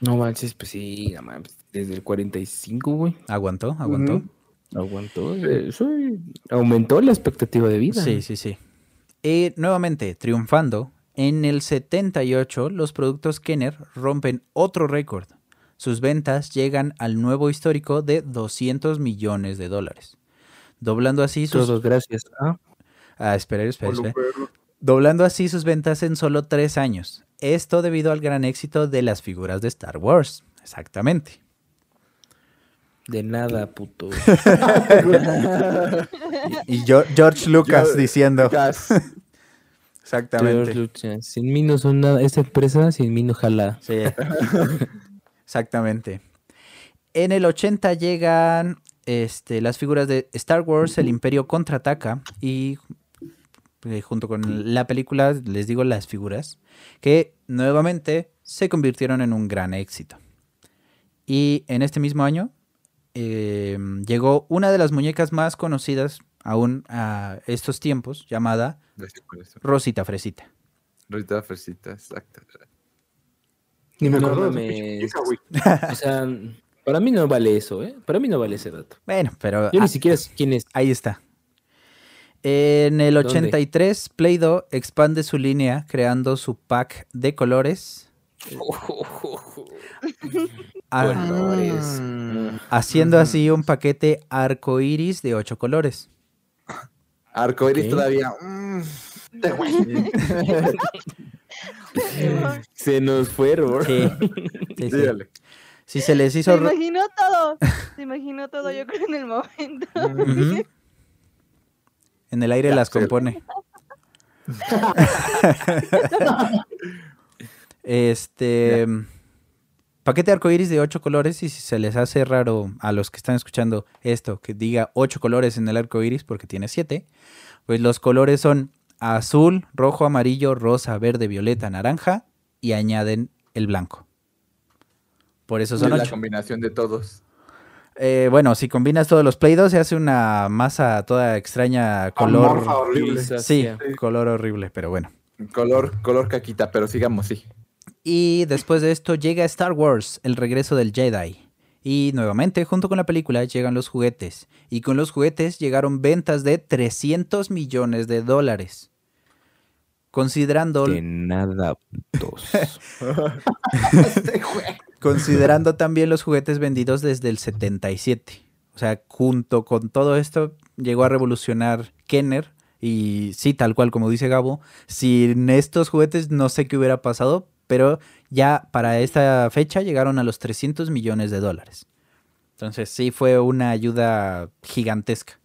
No manches, pues sí, no mames, desde el 45, güey. ¿Aguantó? ¿Aguantó? Aguantó. eh, soy- Aumentó la expectativa de vida. Sí, sí, sí. Y nuevamente, triunfando, en el 78 los productos Kenner rompen otro récord. Sus ventas llegan al nuevo histórico de 200 millones de dólares. Doblando así sus... Todos gracias. Ah, Ah, espera, espera. Doblando así sus ventas en solo tres años. Esto debido al gran éxito de las figuras de Star Wars. Exactamente. de nada, puto. [LAUGHS] Y yo- George Lucas Yo- diciendo. Gas. Exactamente. George Sin mí no son nada. Esta empresa sin mí no jala. Sí. [LAUGHS] Exactamente. En el 80 llegan este, las figuras de Star Wars, El Imperio contraataca y eh, junto con la película, les digo las figuras, que nuevamente se convirtieron en un gran éxito. Y en este mismo año eh, llegó una de las muñecas más conocidas aún a estos tiempos, llamada eso. Rosita Fresita. Rosita Fresita, exacto. Ni me No acuerdo chica, güey. [LAUGHS] O sea, para mí no vale eso, ¿eh? Para mí no vale ese dato. Bueno, pero Yo ah, ni siquiera sé quién es. Ahí está. En el ¿Dónde? 83, Play-Doh expande su línea creando su pack de colores, a- [LAUGHS] Colores. Mm. haciendo así un paquete arcoíris de 8 colores. Arcoiris todavía. mm. [LAUGHS] Se nos fue, Robert. Sí, sí, sí. Dígale. Si se les Se hizo... ro- imaginó todo. [LAUGHS] Se imaginó todo, yo creo, en el momento. En el aire Ya, las sí. compone. [LAUGHS] este paquete arcoíris de ocho colores y si se les hace raro a los que están escuchando esto que diga ocho colores en el arcoíris porque tiene siete, pues los colores son azul, rojo, amarillo, rosa, verde, violeta, naranja y añaden el blanco. Por eso Es son la ocho. combinación de todos. Eh, bueno, si combinas todos los Play-Doh se hace una masa toda extraña, color... Amorfa horrible. Sí, Grisácea. color horrible, pero bueno. Color, color caquita, pero sigamos, sí. Y después de esto llega Star Wars, el regreso del Jedi. Y nuevamente, junto con la película, llegan los juguetes. Y con los juguetes llegaron ventas de 300 millones de dólares. Considerando, De nada, dos. [LAUGHS] Este considerando también los juguetes vendidos desde el 77. O sea, junto con todo esto, llegó a revolucionar Kenner. Y sí, tal cual como dice Gabo, sin estos juguetes no sé qué hubiera pasado, pero ya para esta fecha llegaron a los 300 millones de dólares. Entonces sí fue una ayuda gigantesca.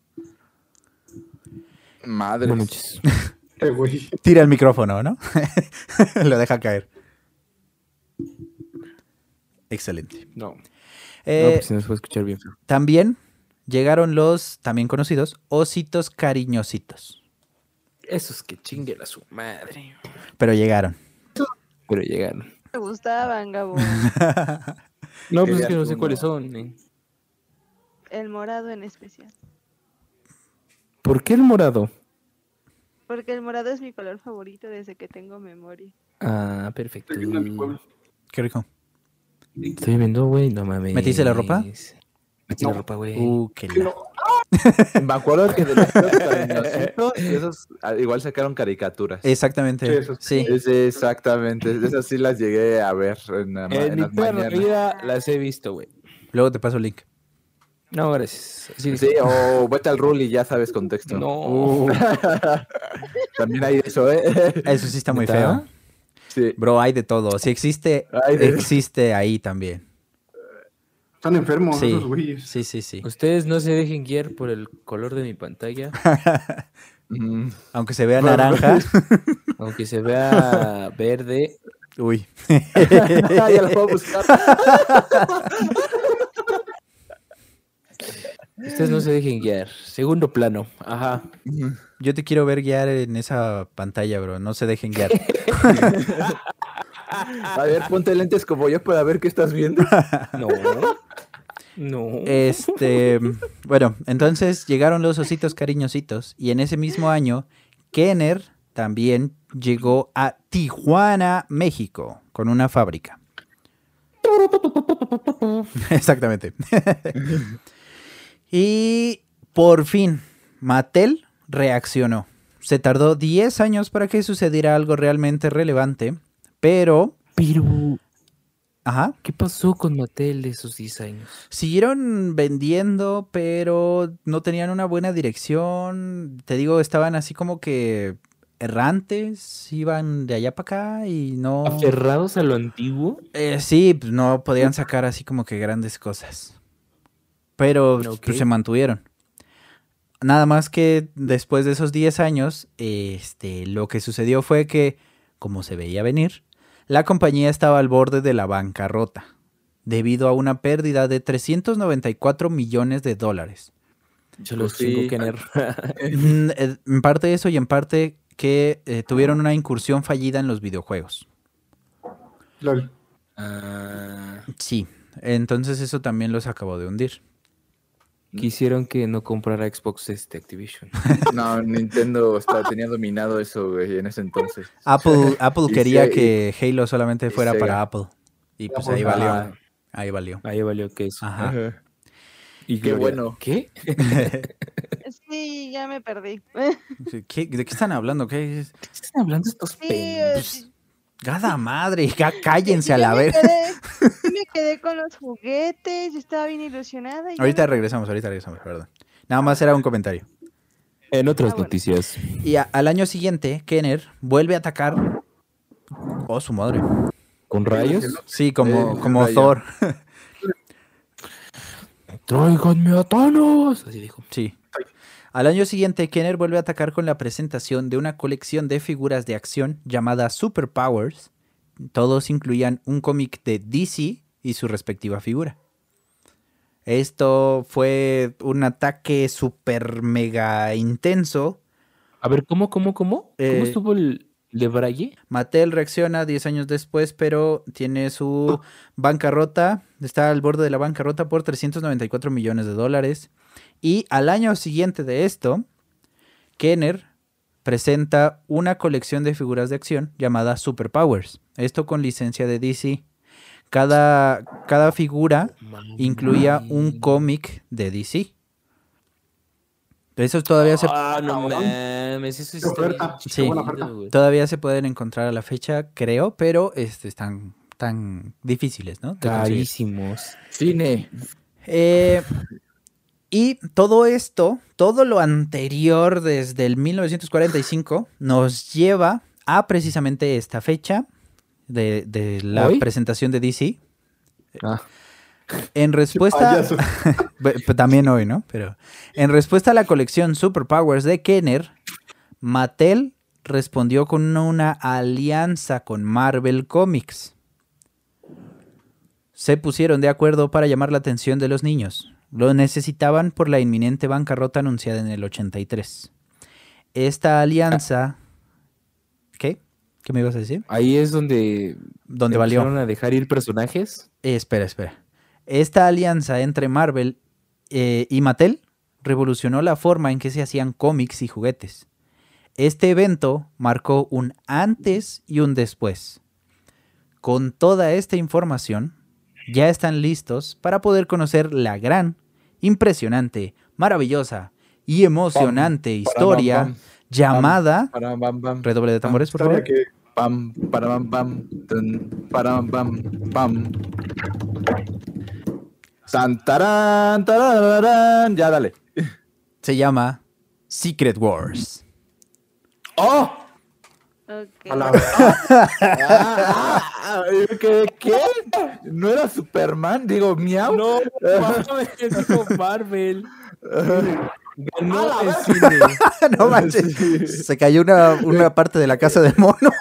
Madre. No. [LAUGHS] Tira el micrófono, ¿no? [LAUGHS] Lo deja caer. Excelente. No. No, Eh, pues si no se puede escuchar bien. También llegaron los, también conocidos, ositos cariñositos. Esos que chinguen a su madre. Pero llegaron. Pero llegaron. Me gustaban, Gabo. [LAUGHS] No, pues es que no sé cuáles son. eh. El morado en especial. ¿Por qué el morado? Porque el morado es mi color favorito desde que tengo memoria. Ah, perfecto. Qué rico. Estoy viendo, güey, no mames. ¿Metiste la ropa? Metí la ropa, güey. Uh, qué la- Me acuerdo que de los cariñositos, [LAUGHS] esos ah, igual sacaron caricaturas. Exactamente. Sí, exactamente. Esas sí las llegué a ver en, En en mi las mañanas. vida las he visto, güey. Luego te paso el link. No, gracias. Sí, Sí, o vete al rule y ya sabes contexto. No. Uh, [LAUGHS] También hay eso, ¿eh? eso sí está muy feo. Sí. Bro, hay de todo. Si existe, existe ahí también. Están enfermos Sí. esos güeyes. Sí, sí, sí. Ustedes no se dejen guiar por el color de mi pantalla, [LAUGHS] Mm. Aunque se vea naranja. [LAUGHS] aunque se vea verde. Uy. [LAUGHS] ya lo puedo buscar. Ustedes no se dejen guiar. Segundo plano. Ajá. Yo te quiero ver guiar en esa pantalla, bro. No se dejen guiar. A ver, ponte lentes como yo para ver qué estás viendo. [LAUGHS] No. No. Este, bueno, entonces llegaron los ositos cariñositos y en ese mismo año Kenner también llegó a Tijuana, México, con una fábrica. [LAUGHS] Exactamente. [LAUGHS] y por fin, Mattel reaccionó. Se tardó 10 años para que sucediera algo realmente relevante, pero... Pero, Ajá. ¿qué pasó con Mattel de esos 10 años? Siguieron vendiendo, pero no tenían una buena dirección. Te digo, estaban así como que errantes, iban de allá para acá y no... ¿Aferrados a lo antiguo? Eh, sí, pues no podían sacar así como que grandes cosas. Pero pues, se mantuvieron. Nada más que después de esos 10 años, este, lo que sucedió fue que, como se veía venir, la compañía estaba al borde de la bancarrota, debido a una pérdida de 394 millones de dólares. Yo los Pues sí. tengo que tener. En parte eso y en parte que eh, tuvieron una incursión fallida en los videojuegos. Lol. Ah, Sí, entonces eso también los acabó de hundir. Quisieron que no comprara Xbox este Activision. [LAUGHS] No, Nintendo está, tenía dominado eso, güey, en ese entonces. Apple, [LAUGHS] Apple quería Se- que Halo solamente fuera Sega. para Apple. Y pues ahí valió. Ah, Ahí valió. ahí valió que eso. Ajá. Ajá. Y Qué Gloria, bueno. ¿Qué? [LAUGHS] Sí, ya me perdí. ¿Qué- ¿De qué están hablando? ¿Qué es? ¿Qué están hablando estos Sí, Gada madre, ya cállense [LAUGHS] a la vez. [LAUGHS] me quedé con los juguetes, yo estaba bien ilusionada. y Ahorita regresamos, ahorita regresamos, perdón. Nada más era un comentario. En otras Ah, bueno. noticias. Y a- al año siguiente, Kenner vuelve a atacar. Oh, su madre. ¿Con rayos? Sí, como, Eh, como. Thor. [LAUGHS] ¡Tráiganme a Thanos! Así dijo. Sí. Al año siguiente, Kenner vuelve a atacar con la presentación de una colección de figuras de acción llamada Super Powers. Todos incluían un cómic de DC y su respectiva figura. Esto fue un ataque super mega intenso. A ver, ¿cómo, cómo, cómo? Eh, ¿Cómo estuvo el de Braille? Mattel reacciona 10 años después, pero tiene su bancarrota, está al borde de la bancarrota por 394 millones de dólares. Y al año siguiente de esto, Kenner presenta una colección de figuras de acción llamada Super Powers, esto con licencia de DC. cada, cada figura incluía un cómic de DC. Esos todavía se, Ah, no mames, eso güey. todavía se pueden encontrar a la fecha, creo, pero este, están tan difíciles, ¿no? Carísimos. Cine. Eh, y todo esto, todo lo anterior desde el 1945, nos lleva a precisamente esta fecha de, de la ¿Hoy? presentación de DC. Ah. En respuesta, pe- [LAUGHS] también hoy, ¿no? Pero en respuesta a la colección Superpowers de Kenner, Mattel respondió con una alianza con Marvel Comics. Se pusieron de acuerdo para llamar la atención de los niños. Lo necesitaban por la inminente bancarrota anunciada en el 83. Esta alianza... ¿Qué? ¿Qué me ibas a decir? Ahí es donde ¿Dónde valió? a dejar ir personajes. Eh, espera, espera. Esta alianza entre Marvel eh, y Mattel revolucionó la forma en que se hacían cómics y juguetes. Este evento marcó un antes y un después. Con toda esta información, ya están listos para poder conocer la gran, impresionante, maravillosa y emocionante historia Pam, llamada... Redoble de tambores, por favor. que Pam, pam. Tan, tarán, tarararán. Ya, dale. Se llama Secret Wars. ¡Oh! Ok. a la [LAUGHS] Ah, ah, ¿Qué? ¿Qué? ¿No era Superman? Digo, miau. No, [LAUGHS] dijo Marvel. Ganó ¡A la el cine. [LAUGHS] no manches. Se cayó una, una parte de la casa del mono.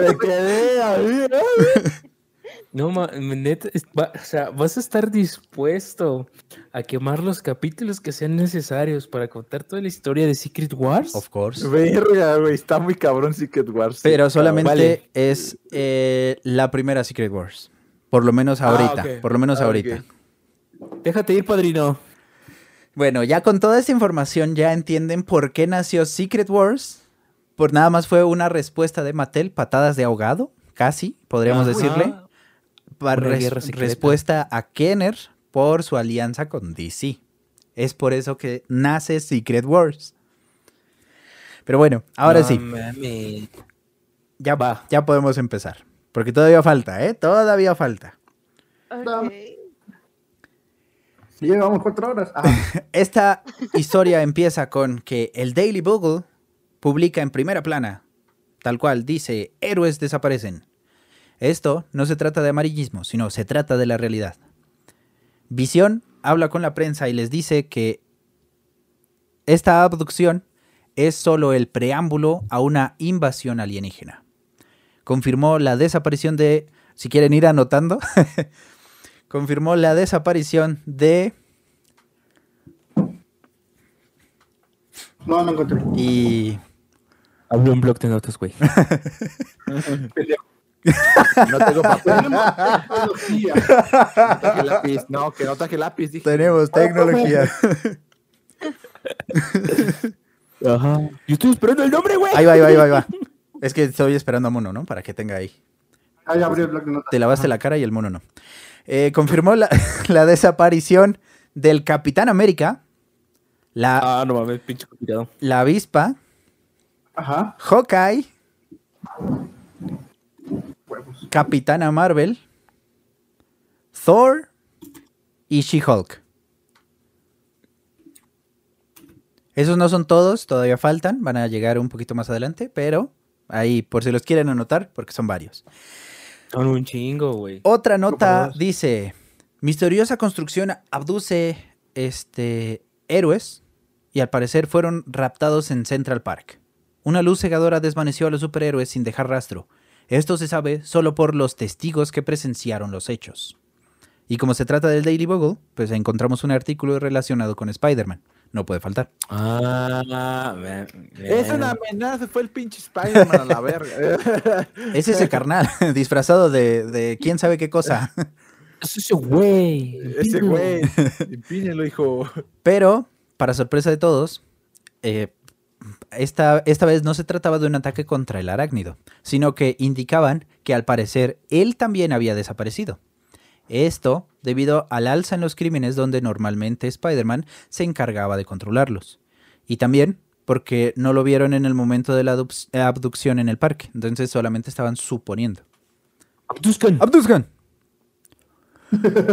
Me quedé ahí. No, ma- neta, va- o sea, vas a estar dispuesto a quemar los capítulos que sean necesarios para contar toda la historia de Secret Wars. Of course. Verga, güey. Está muy cabrón Secret Wars. Pero solamente Vale. es eh, la primera Secret Wars. Por lo menos ahorita. ok. Por lo menos Ah, ahorita. Déjate ir, padrino. Bueno, ya con toda esta información ya entienden por qué nació Secret Wars. Por nada más fue una respuesta de Mattel, patadas de ahogado, casi, podríamos decirle. Para res- respuesta a Kenner por su alianza con DC. Es por eso que nace Secret Wars. Pero bueno, ahora No sí, ya, Va. ya podemos empezar. Porque todavía falta, ¿eh? Todavía falta. Llevamos cuatro horas. Ah, [LAUGHS] Esta historia empieza con que el Daily Bugle publica en primera plana, tal cual dice, héroes desaparecen. Esto no se trata de amarillismo, sino se trata de la realidad. Visión habla con la prensa y les dice que esta abducción es solo el preámbulo a una invasión alienígena. Confirmó la desaparición de, si quieren ir anotando, [LAUGHS] confirmó la desaparición de no, no encontré. y Abre un blog de notas, güey. [LAUGHS] [LAUGHS] No tengo [LAUGHS] papel. Tecnología. No traje lápiz. No, que no traje lápiz. Dije. tenemos tecnología. Ajá. Yo estoy esperando el nombre, güey. Ahí va, ahí va, ahí va, ahí va. Es que estoy esperando a Mono, ¿no? Para que tenga ahí. Ahí abrió el blog de notas. Te lavaste la cara y el mono no. Eh, confirmó la, [LAUGHS] la desaparición del Capitán América, la, Ah, no mames, pinche complicado. la avispa, Ajá. Hawkeye, Huevos. Capitana Marvel, Thor y She-Hulk. Esos no son todos, todavía faltan, van a llegar un poquito más adelante, pero ahí por si los quieren anotar, porque son varios. Son un chingo, güey. Otra nota dice, misteriosa construcción abduce este, héroes y al parecer fueron raptados en Central Park. Una luz cegadora desvaneció a los superhéroes sin dejar rastro. Esto se sabe solo por los testigos que presenciaron los hechos. Y como se trata del Daily Bugle, pues encontramos un artículo relacionado con Spider-Man. No puede faltar. Ah, man, Es una amenaza. Fue el pinche Spider-Man a la verga. [LAUGHS] Es ese carnal [LAUGHS] disfrazado de, de quién sabe qué cosa. Es ese güey. Ese güey. [LAUGHS] Impínelo, hijo. Pero, para sorpresa de todos, eh, esta, esta vez no se trataba de un ataque contra el arácnido, sino que indicaban que al parecer él también había desaparecido. Esto debido al alza en los crímenes donde normalmente Spider-Man se encargaba de controlarlos. Y también porque no lo vieron en el momento de la abduc- abducción en el parque. Entonces solamente estaban suponiendo. Abduzcan. ¡Abduzcan!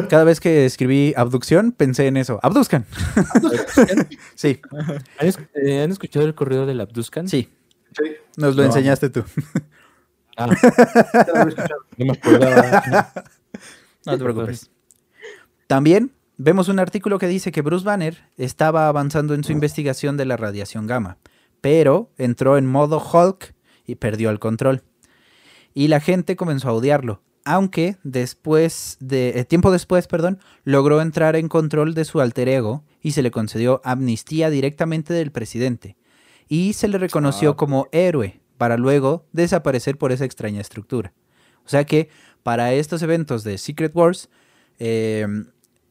Cada vez que escribí abducción, pensé en eso. ¡Abduzcan! sí, ¿Han, es- eh, han escuchado el corrido del Abduzcan? sí, Sí, nos lo No. enseñaste tú. Ah, no me acordaba. No te preocupes. También vemos un artículo que dice que Bruce Banner estaba avanzando en su investigación de la radiación gamma, pero entró en modo Hulk y perdió el control. Y la gente comenzó a odiarlo, aunque después de eh, tiempo después, perdón, logró entrar en control de su alter ego y se le concedió amnistía directamente del presidente y se le reconoció Ah, como héroe para luego desaparecer por esa extraña estructura. O sea que para estos eventos de Secret Wars, eh,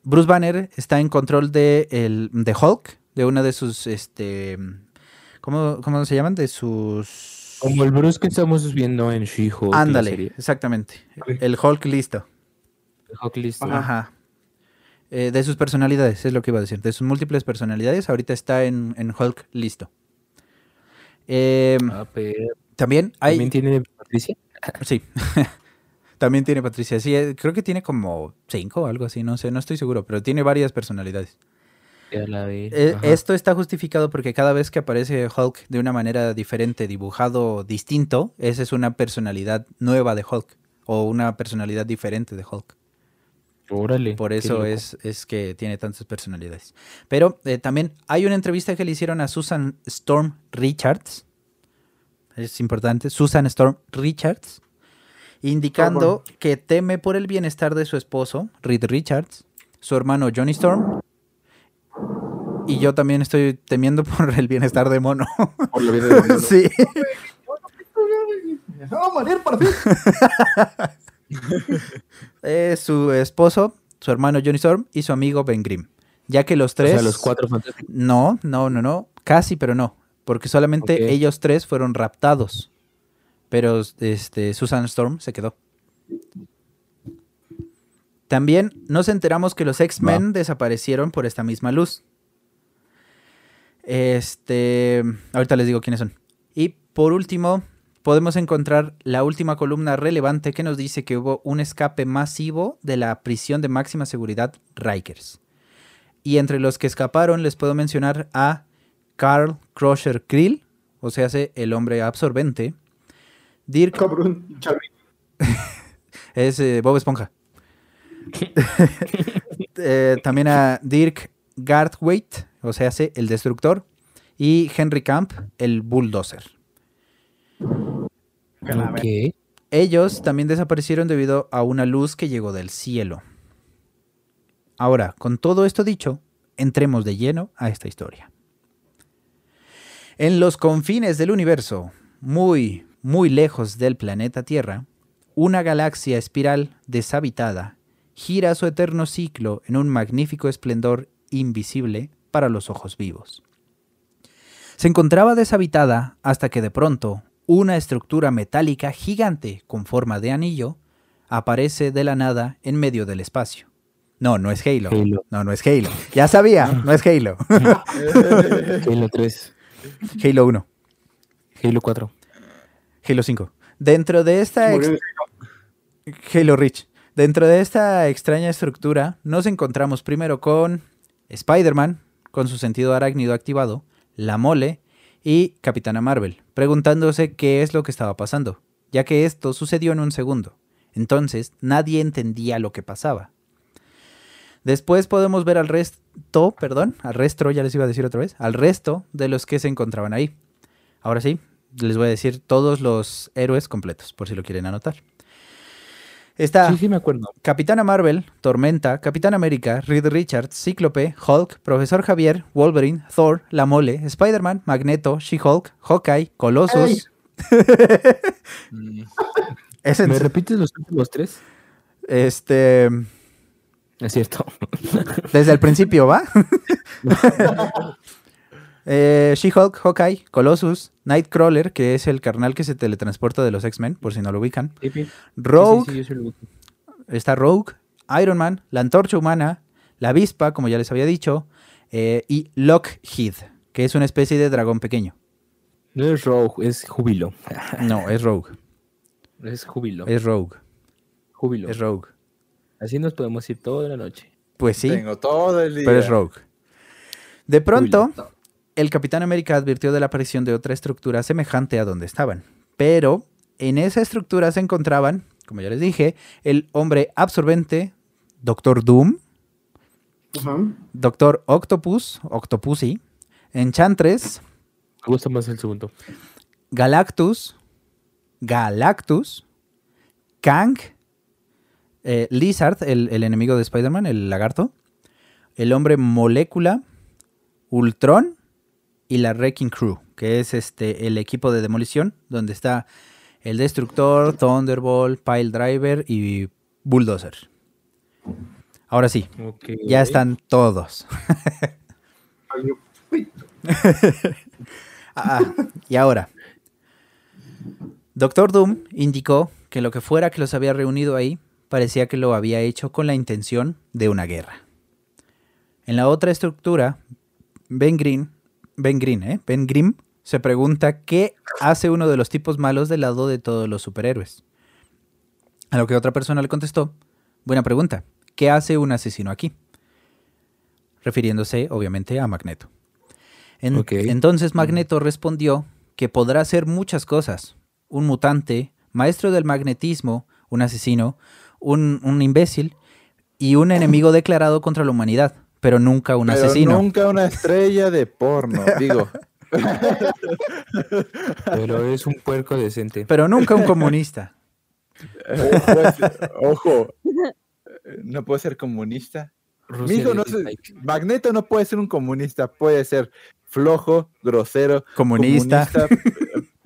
Bruce Banner está en control de, el, de Hulk, de una de sus, este, ¿cómo, cómo se llaman? De sus... Como el Bruce que estamos viendo en She-Hulk. Ándale, exactamente. El Hulk listo. El Hulk listo. Ajá. Eh, de sus personalidades, es lo que iba a decir. De sus múltiples personalidades, ahorita está en, en Hulk listo. Eh, Ah, pero también hay... ¿También tiene Patricia? Sí. [LAUGHS] También tiene Patricia. Sí, eh, creo que tiene como cinco o algo así, no sé, no estoy seguro, pero tiene varias personalidades. Ya la vi. Eh, esto está justificado porque cada vez que aparece Hulk de una manera diferente, dibujado distinto, esa es una personalidad nueva de Hulk o una personalidad diferente de Hulk. Órale. Por eso es, es que tiene tantas personalidades. Pero eh, también hay una entrevista que le hicieron a Susan Storm Richards. Es importante, Susan Storm Richards. Indicando que teme por el bienestar de su esposo, Reed Richards, su hermano Johnny Storm. Y yo también estoy temiendo por el bienestar de Mono. Por la vida de Mono. [LAUGHS] sí. ¡Se va a morir por fin! [LAUGHS] Eh, su esposo, su hermano Johnny Storm y su amigo Ben Grimm. Ya que los O tres. sea, los cuatro fantásticos. No, no, no, no. Casi, pero no. Porque solamente ellos tres fueron raptados. Pero este, Susan Storm se quedó. También nos enteramos que los X-Men desaparecieron por esta misma luz. Este. Ahorita les digo quiénes son. Y por último, podemos encontrar la última columna relevante que nos dice que hubo un escape masivo de la prisión de máxima seguridad Rikers. Y entre los que escaparon les puedo mencionar a Carl Crusher Krill, o sea, el hombre absorbente. Dirk Cabrón, [LAUGHS] es eh, Bob Esponja. [LAUGHS] [LAUGHS] Eh, también a Dirk Garthwaite, o sea, hace el destructor. Y Henry Camp, el bulldozer. Ellos también desaparecieron debido a una luz que llegó del cielo. Ahora, con todo esto dicho, entremos de lleno a esta historia. En los confines del universo, muy, muy lejos del planeta Tierra, una galaxia espiral deshabitada gira su eterno ciclo en un magnífico esplendor invisible para los ojos vivos. Se encontraba deshabitada hasta que de pronto una estructura metálica gigante con forma de anillo aparece de la nada en medio del espacio. No, no es Halo. Halo. No, no es Halo. Ya sabía, no es Halo. [LAUGHS] Halo 3. Halo 1, Halo 4. Halo 5. Dentro de esta ex- Halo Reach. Dentro de esta extraña estructura nos encontramos primero con Spider-Man, con su sentido arácnido activado, la mole y Capitana Marvel, preguntándose qué es lo que estaba pasando, ya que esto sucedió en un segundo. Entonces nadie entendía lo que pasaba. Después podemos ver al resto, perdón, al resto, ya les iba a decir otra vez, al resto de los que se encontraban ahí. Ahora sí, les voy a decir todos los héroes completos, por si lo quieren anotar. Está Sí, sí me acuerdo. Capitana Marvel, Tormenta, Capitán América, Reed Richards, Cíclope, Hulk, Profesor Javier, Wolverine, Thor, La Mole, Spider-Man, Magneto, She-Hulk, Hawkeye, Colossus. [LAUGHS] Es ¿Me repites los últimos tres? este, Es cierto. desde el principio, ¿va? [LAUGHS] Eh, She-Hulk, Hawkeye, Colossus, Nightcrawler, que es el carnal que se teletransporta de los X-Men, por si no lo ubican. Rogue, Sí, sí, sí, yo sí lo ubico. está Rogue, Iron Man, la Antorcha Humana, la Avispa, como ya les había dicho, eh, y Lockheed, que es una especie de dragón pequeño. No es Rogue, es Júbilo. [LAUGHS] No, es Rogue. Es Júbilo. Es Rogue. Júbilo. Es Rogue. Así nos podemos ir toda la noche. Pues sí, Tengo todo el día. pero es Rogue. De pronto, el Capitán América advirtió de la aparición de otra estructura semejante a donde estaban. Pero en esa estructura se encontraban, como ya les dije, el hombre absorbente, Doctor Doom. Doctor Octopus, Octopussy, Enchantress, Me gusta más el segundo. Galactus, Galactus, Kang, eh, Lizard, el, el enemigo de Spider-Man, el lagarto, el hombre molécula, Ultron y la Wrecking Crew, que es este el equipo de demolición, donde está el Destructor, Thunderbolt, Pile Driver y Bulldozer. Ahora sí, ya están todos. Ah, y ahora, Doctor Doom indicó que lo que fuera que los había reunido ahí parecía que lo había hecho con la intención de una guerra. En la otra estructura, Ben Green, Ben Green, ¿eh? Ben Grimm se pregunta qué hace uno de los tipos malos del lado de todos los superhéroes. A lo que otra persona le contestó, buena pregunta, ¿qué hace un asesino aquí? Refiriéndose obviamente a Magneto. En-. Entonces Magneto respondió que podrá hacer muchas cosas. Un mutante, maestro del magnetismo, un asesino, un, un imbécil y un enemigo declarado contra la humanidad, pero nunca un Pero asesino. nunca una estrella de porno. Digo, [LAUGHS] Pero es un puerco decente. Pero nunca un comunista. ojo, es- ojo, no puede ser comunista. Mijo, no Magneto no puede ser un comunista, puede ser flojo, grosero, Comunista. comunista,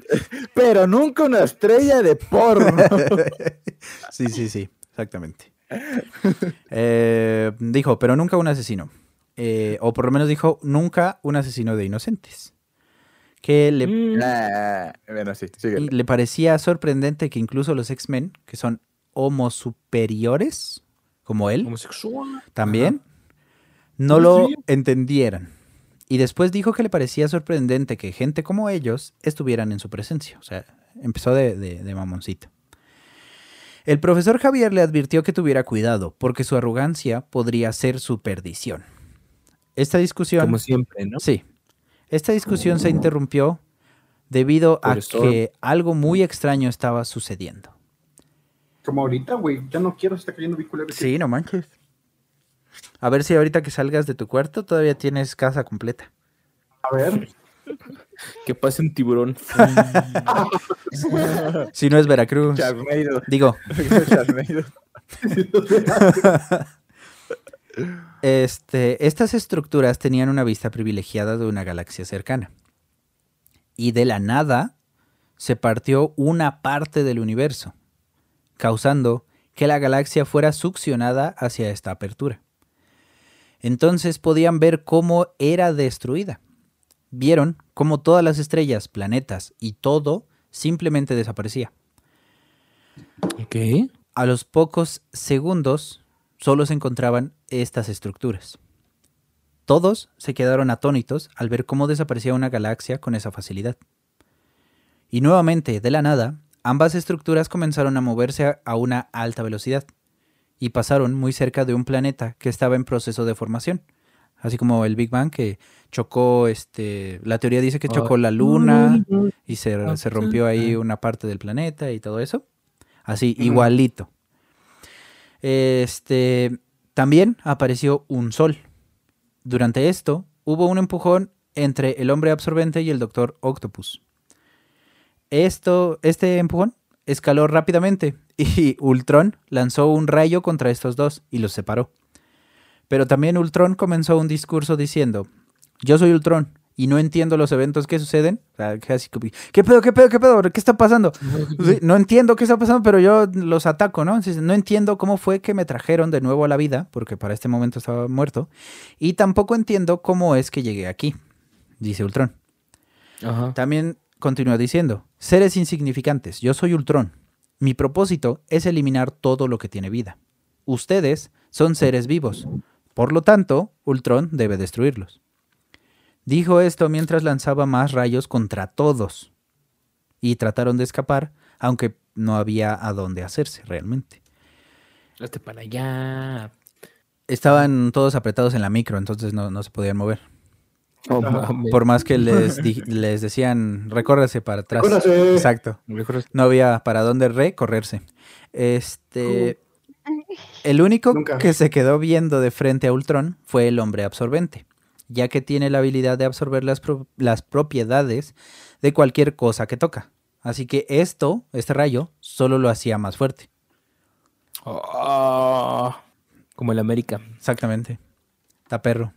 [LAUGHS] pero nunca una estrella de porno. [LAUGHS] sí, sí, sí, exactamente. [LAUGHS] Eh, dijo, pero nunca un asesino. Eh, o por lo menos dijo, nunca un asesino de inocentes. Que le, Mm, Ah, bueno, sí, síguele. y le parecía sorprendente que incluso los X-Men, que son homo superiores, como él, homosexual. también, no lo sí. entendieran. Y después dijo que le parecía sorprendente que gente como ellos estuvieran en su presencia. O sea, empezó de, de- de mamoncito. El profesor Javier le advirtió que tuviera cuidado, porque su arrogancia podría ser su perdición. Esta discusión... Como siempre, ¿no? Sí. Esta discusión se interrumpió debido a Profesor. que algo muy extraño estaba sucediendo. Como ahorita, güey. Ya no quiero, se está cayendo mi culero. Sí, no manches. A ver si ahorita que salgas de tu cuarto todavía tienes casa completa. A ver. [LAUGHS] Que pase un tiburón. [LAUGHS] Si no es Veracruz. Digo, [LAUGHS] este, estas estructuras tenían una vista privilegiada de una galaxia cercana. Y de la nada se partió una parte del universo, causando que la galaxia fuera succionada hacia esta apertura. Entonces podían ver cómo era destruida. Vieron cómo todas las estrellas, planetas y todo simplemente desaparecía. ok. A los pocos segundos solo se encontraban estas estructuras. Todos se quedaron atónitos al ver cómo desaparecía una galaxia con esa facilidad. Y nuevamente, de la nada, ambas estructuras comenzaron a moverse a- a una alta velocidad y pasaron muy cerca de un planeta que estaba en proceso de formación. Así como el Big Bang que chocó, este, la teoría dice que chocó la luna y se, se rompió ahí una parte del planeta y todo eso. Así, igualito. Este, también apareció un sol. Durante esto, hubo un empujón entre el hombre absorbente y el doctor Octopus. Esto, este empujón escaló rápidamente [LAUGHS] y Ultron lanzó un rayo contra estos dos y los separó. Pero también Ultron comenzó un discurso diciendo, yo soy Ultron y no entiendo los eventos que suceden. O sea, como, ¿Qué pedo, qué pedo, qué pedo? ¿Qué está pasando? [LAUGHS] No entiendo qué está pasando, pero yo los ataco, ¿no? Entonces, no entiendo cómo fue que me trajeron de nuevo a la vida, porque para este momento estaba muerto. Y tampoco entiendo cómo es que llegué aquí, dice Ultron. Ajá. También continúa diciendo, seres insignificantes, yo soy Ultron. Mi propósito es eliminar todo lo que tiene vida. Ustedes son seres vivos. Por lo tanto, Ultron debe destruirlos. Dijo esto mientras lanzaba más rayos contra todos. Y trataron de escapar, aunque no había a dónde hacerse realmente. Hazte para allá. Estaban todos apretados en la micro, entonces no, no se podían mover. Oh. Por más que les, [LAUGHS] les decían, recórrase para atrás. Exacto. No había para dónde recorrerse. Este. [LAUGHS] El único Nunca. que se quedó viendo de frente a Ultron fue el hombre absorbente, ya que tiene la habilidad de absorber las, pro- las propiedades de cualquier cosa que toca. Así que esto, este rayo, solo lo hacía más fuerte. Ah, como el América. Exactamente. Está perro.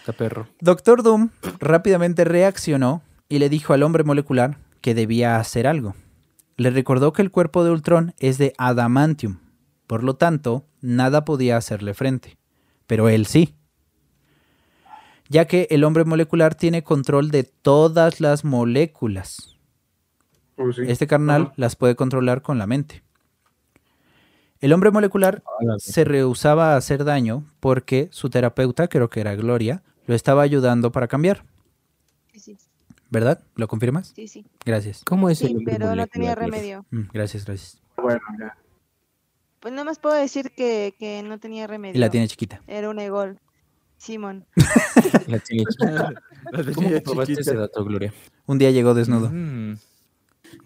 Está perro. Doctor Doom rápidamente reaccionó y le dijo al hombre molecular que debía hacer algo. Le recordó que el cuerpo de Ultron es de adamantium, por lo tanto, nada podía hacerle frente. Pero él sí. Ya que el hombre molecular tiene control de todas las moléculas. Oh, sí. Este carnal las puede controlar con la mente. El hombre molecular se rehusaba a hacer daño porque su terapeuta, creo que era Gloria, lo estaba ayudando para cambiar. Sí, sí, ¿Verdad? ¿Lo confirmas? sí, sí. Gracias. ¿Cómo es Sí, pero no tenía remedio. Mm, gracias, gracias. Bueno, ya. Pues nada más puedo decir que, que no tenía remedio. Y la tiene chiquita. Era un egol. Simón. [LAUGHS] La tiene [LAUGHS] chiquita. La ¿Cómo chiquita. ese dato, Gloria? Un día llegó desnudo. Mm.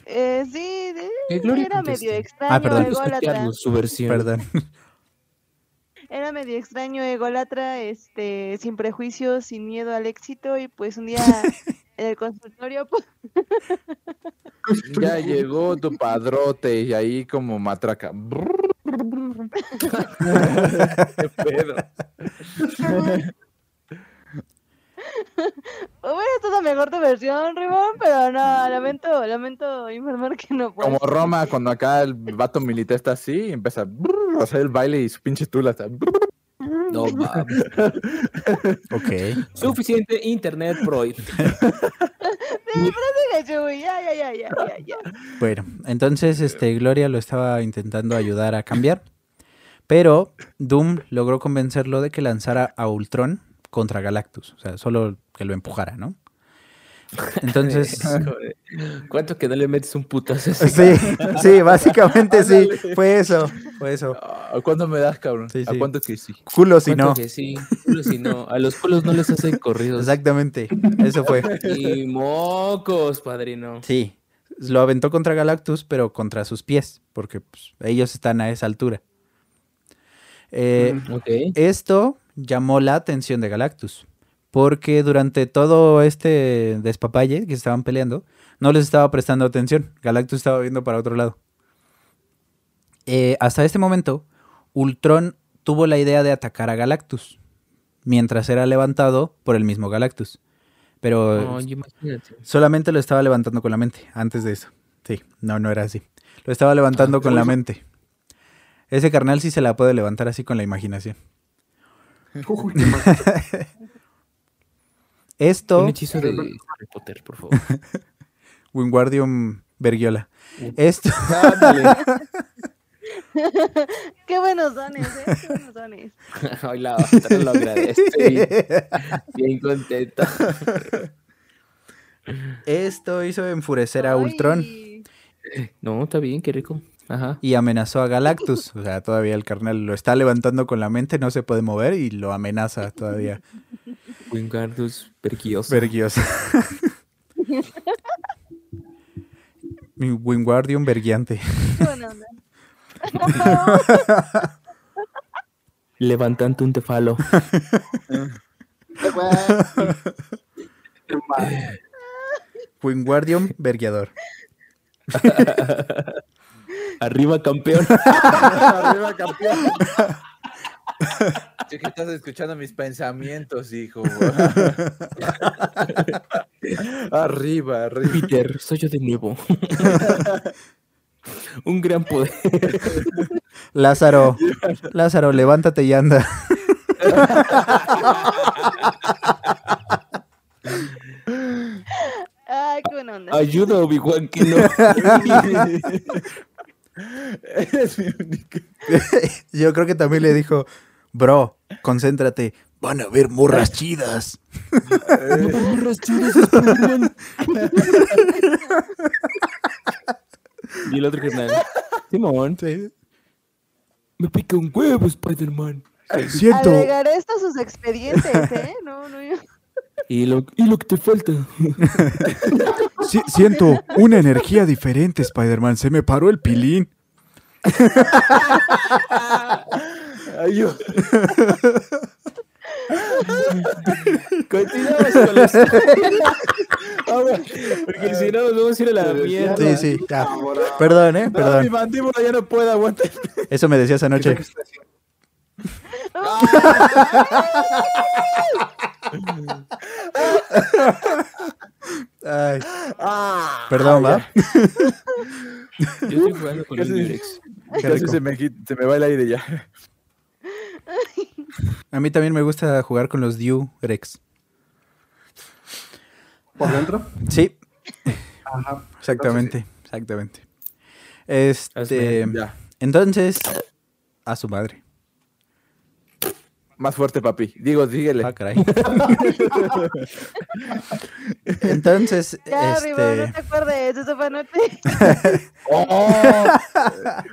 Eh, sí, de- Que Gloria era medio extraño, perdón. Quiero ególatra. su versión. Perdón. [LAUGHS] Era medio extraño, ególatra, este, sin prejuicios, sin miedo al éxito. Y pues un día en el consultorio, pues, Ya llegó tu padrote y ahí como matraca. [LAUGHS] ¿Qué pedo? hubiera estado mejor tu versión, Rimón, pero no, lamento, lamento informar que no puedo. Como Roma, cuando acá el vato militar está así y empieza a hacer el baile y su pinche tula está. No mames. [LAUGHS] Ok. Suficiente internet [LAUGHS] ya, ya, ya, ya, ya. Bueno, entonces este, Gloria lo estaba intentando ayudar a cambiar. Pero Doom logró convencerlo de que lanzara a Ultron contra Galactus. O sea, solo que lo empujara, ¿no? [LAUGHS] Entonces. ¿Cuánto que no le metes un putazo? Sí, sí, básicamente sí. Fue eso, fue eso. ¿A cuánto me das, cabrón? Sí, ¿A cuánto que sí? Culo si ¿Cuánto no. que sí? Culo si no. A los culos no les hacen corridos. Exactamente, eso fue. [LAUGHS] Y mocos, padrino. Sí, lo aventó contra Galactus, pero contra sus pies, porque pues, ellos están a esa altura. Eh, Ok. Esto llamó la atención de Galactus, porque durante todo este despapalle que estaban peleando, no les estaba prestando atención. Galactus estaba viendo para otro lado. Eh, hasta este momento, Ultron tuvo la idea de atacar a Galactus, mientras era levantado por el mismo Galactus. Pero imagínate. solamente lo estaba levantando con la mente, antes de eso. Sí, no, no era así. Lo estaba levantando Ah, con la mente. Ese carnal sí se la puede levantar así con la imaginación. [LAUGHS] Uy, qué mal. [LAUGHS] Esto, Un hechizo de Harry Potter, por favor. [LAUGHS] Wingardium Bergiola. Esto. [LAUGHS] [LAUGHS] Qué buenos dones, ¿eh? Qué buenos dones. Hoy la otra lo agradezco. Estoy bien contento. esto hizo enfurecer a Ultron No, está bien, qué rico. Ajá. y amenazó a Galactus. O sea, todavía el carnal lo está levantando con la mente, no se puede mover y lo amenaza todavía. Wingardius Perquioso. Bergiosa. Mi Wingardium buena [LAUGHS] onda. Levantante un tefalo. [LAUGHS] Wingardium Bergiador. [LAUGHS] Arriba, campeón. Arriba, campeón. Sí que estás escuchando mis pensamientos, hijo. [LAUGHS] arriba, arriba. Peter, soy yo de nuevo. [LAUGHS] un gran poder. Lázaro, Lázaro, levántate y anda. Ay, qué buena onda. Ayuda, Obi-Wan, que no. [LAUGHS] [LAUGHS] Eres mi única. [LAUGHS] Yo creo que también le dijo, bro, concéntrate, van a haber morras chidas. y el otro canal. Simón, me pica un huevo, Spider-Man. Siento, Agregaré esto a sus expedientes, ¿eh? No, no, yo. Y lo, y lo que te falta. [LAUGHS] si- siento una energía diferente, Spider-Man. Se me paró el pilín. Ay, yo. Continuamos con la [LAUGHS] historia. Vamos, Porque si no nos vamos a ir a la mierda. Sí, sí, ya. Perdón, eh, No, mi perdón. mandíbula ya no puede aguantar. Eso me decías anoche. Ay, Ah, perdón, ¿va? Yo estoy jugando con Casi- rico. se me, quit- se me va el aire ya. [LAUGHS] A mí también me gusta jugar con los Durex. ¿Por dentro? Sí, Ajá. exactamente, exactamente. Este, Hazme, Ya. entonces, a su madre. Más fuerte, papi. Digo, dígale. Ah, caray. [LAUGHS] Entonces, Ya, Rivo, no este, te acuerdes, eso fue anoche. [LAUGHS] ¡Oh!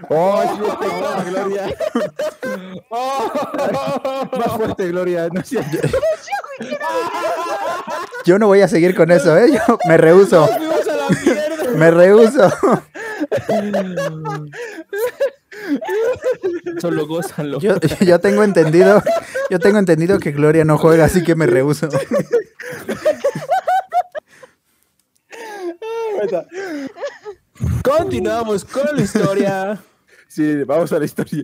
¡Oh, está igual, Gloria! [LAUGHS] ¡Oh! Más fuerte, Gloria. No seas- yo no voy a seguir con eso, ¿eh? Yo me rehuso. Me rehuso. [LAUGHS] Solo gózalo. Yo, yo tengo entendido, yo tengo entendido que Gloria no juega, así que me rehuso. [LAUGHS] Continuamos con la historia. Sí, vamos a la historia.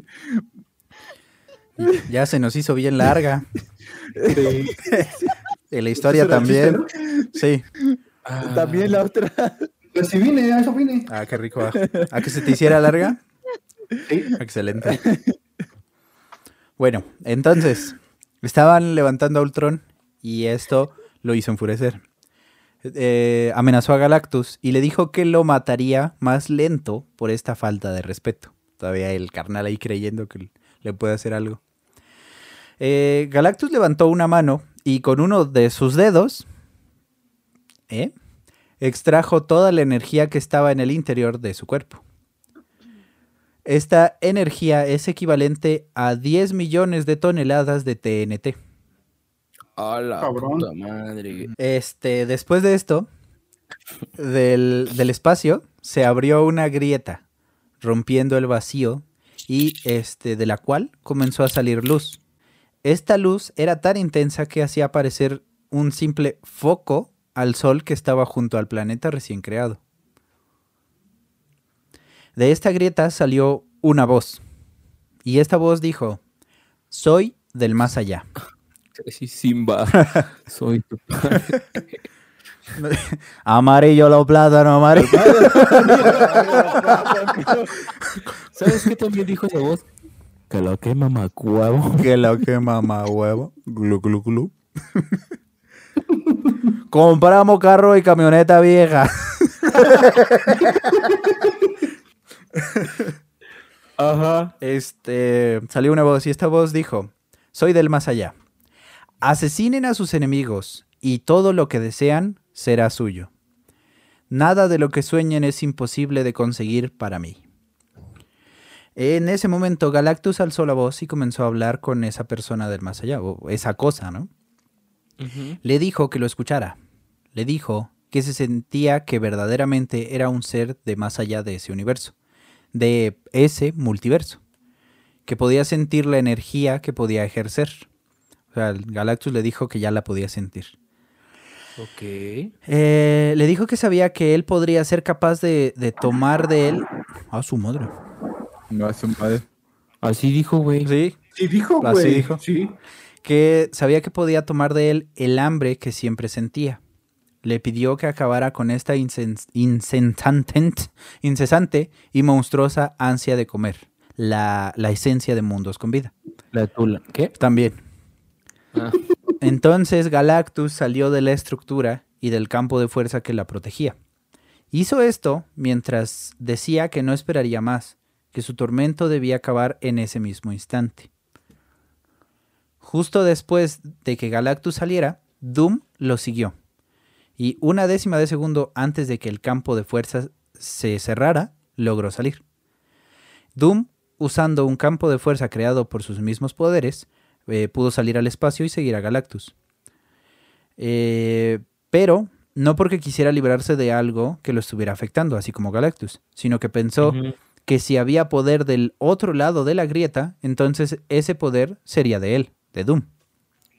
Ya se nos hizo bien larga. Sí. Y la historia también. Sí. Ah, También la otra. Pues sí vine, a eso vine. Ah, qué rico. ¿A que se te hiciera larga? Excelente. Bueno, entonces, estaban levantando a Ultron y esto lo hizo enfurecer. Eh, amenazó a Galactus y le dijo que lo mataría más lento por esta falta de respeto. Todavía el carnal ahí creyendo que le puede hacer algo. Eh, Galactus levantó una mano y con uno de sus dedos ¿eh? extrajo toda la energía que estaba en el interior de su cuerpo. Esta energía es equivalente a 10 millones de toneladas de TNT. A la Cabrón. puta madre. Este, después de esto, del, del espacio se abrió una grieta, rompiendo el vacío y este, de la cual comenzó a salir luz. Esta luz era tan intensa que hacía aparecer un simple foco al sol que estaba junto al planeta recién creado. De esta grieta salió una voz, y esta voz dijo, soy del más allá. [LAUGHS] Sí, Simba. [LAUGHS] Soy tu padre. [LAUGHS] Amarillo los plátanos, amarillo. ¿Sabes qué también dijo esa voz? Que lo que mamacuavo. Que lo que mamá huevo. Glu, glu, glu. Compramos carro y camioneta vieja. Ajá. Este, salió una voz y esta voz dijo, soy del más allá. Asesinen a sus enemigos y todo lo que desean será suyo. Nada de lo que sueñen es imposible de conseguir para mí. En ese momento Galactus alzó la voz y comenzó a hablar con esa persona del más allá, o esa cosa, ¿no? Le dijo que lo escuchara. Le dijo que se sentía que verdaderamente era un ser de más allá de ese universo, de ese multiverso, que podía sentir la energía que podía ejercer. O sea, el Galactus le dijo que ya la podía sentir. Ok. Eh, le dijo que sabía que él podría ser capaz de, de tomar de él a su madre. No, a su madre. Así dijo, güey. Sí, Sí dijo, Así güey. dijo. Sí. que sabía que podía tomar de él el hambre que siempre sentía. Le pidió que acabara con esta incesante, incesante y monstruosa ansia de comer, la, la esencia de mundos con vida. La tula. ¿Qué? También. Ah. Entonces Galactus salió de la estructura y del campo de fuerza que la protegía. Hizo esto mientras decía que no esperaría más, que su tormento debía acabar en ese mismo instante. Justo después de que Galactus saliera, Doom lo siguió. Y una décima de segundo antes de que el campo de fuerza se cerrara, logró salir. Doom, usando un campo de fuerza creado por sus mismos poderes, eh, pudo salir al espacio y seguir a Galactus. Eh, pero no porque quisiera librarse de algo que lo estuviera afectando, así como Galactus, sino que pensó que si había poder del otro lado de la grieta, entonces ese poder sería de él, de Doom.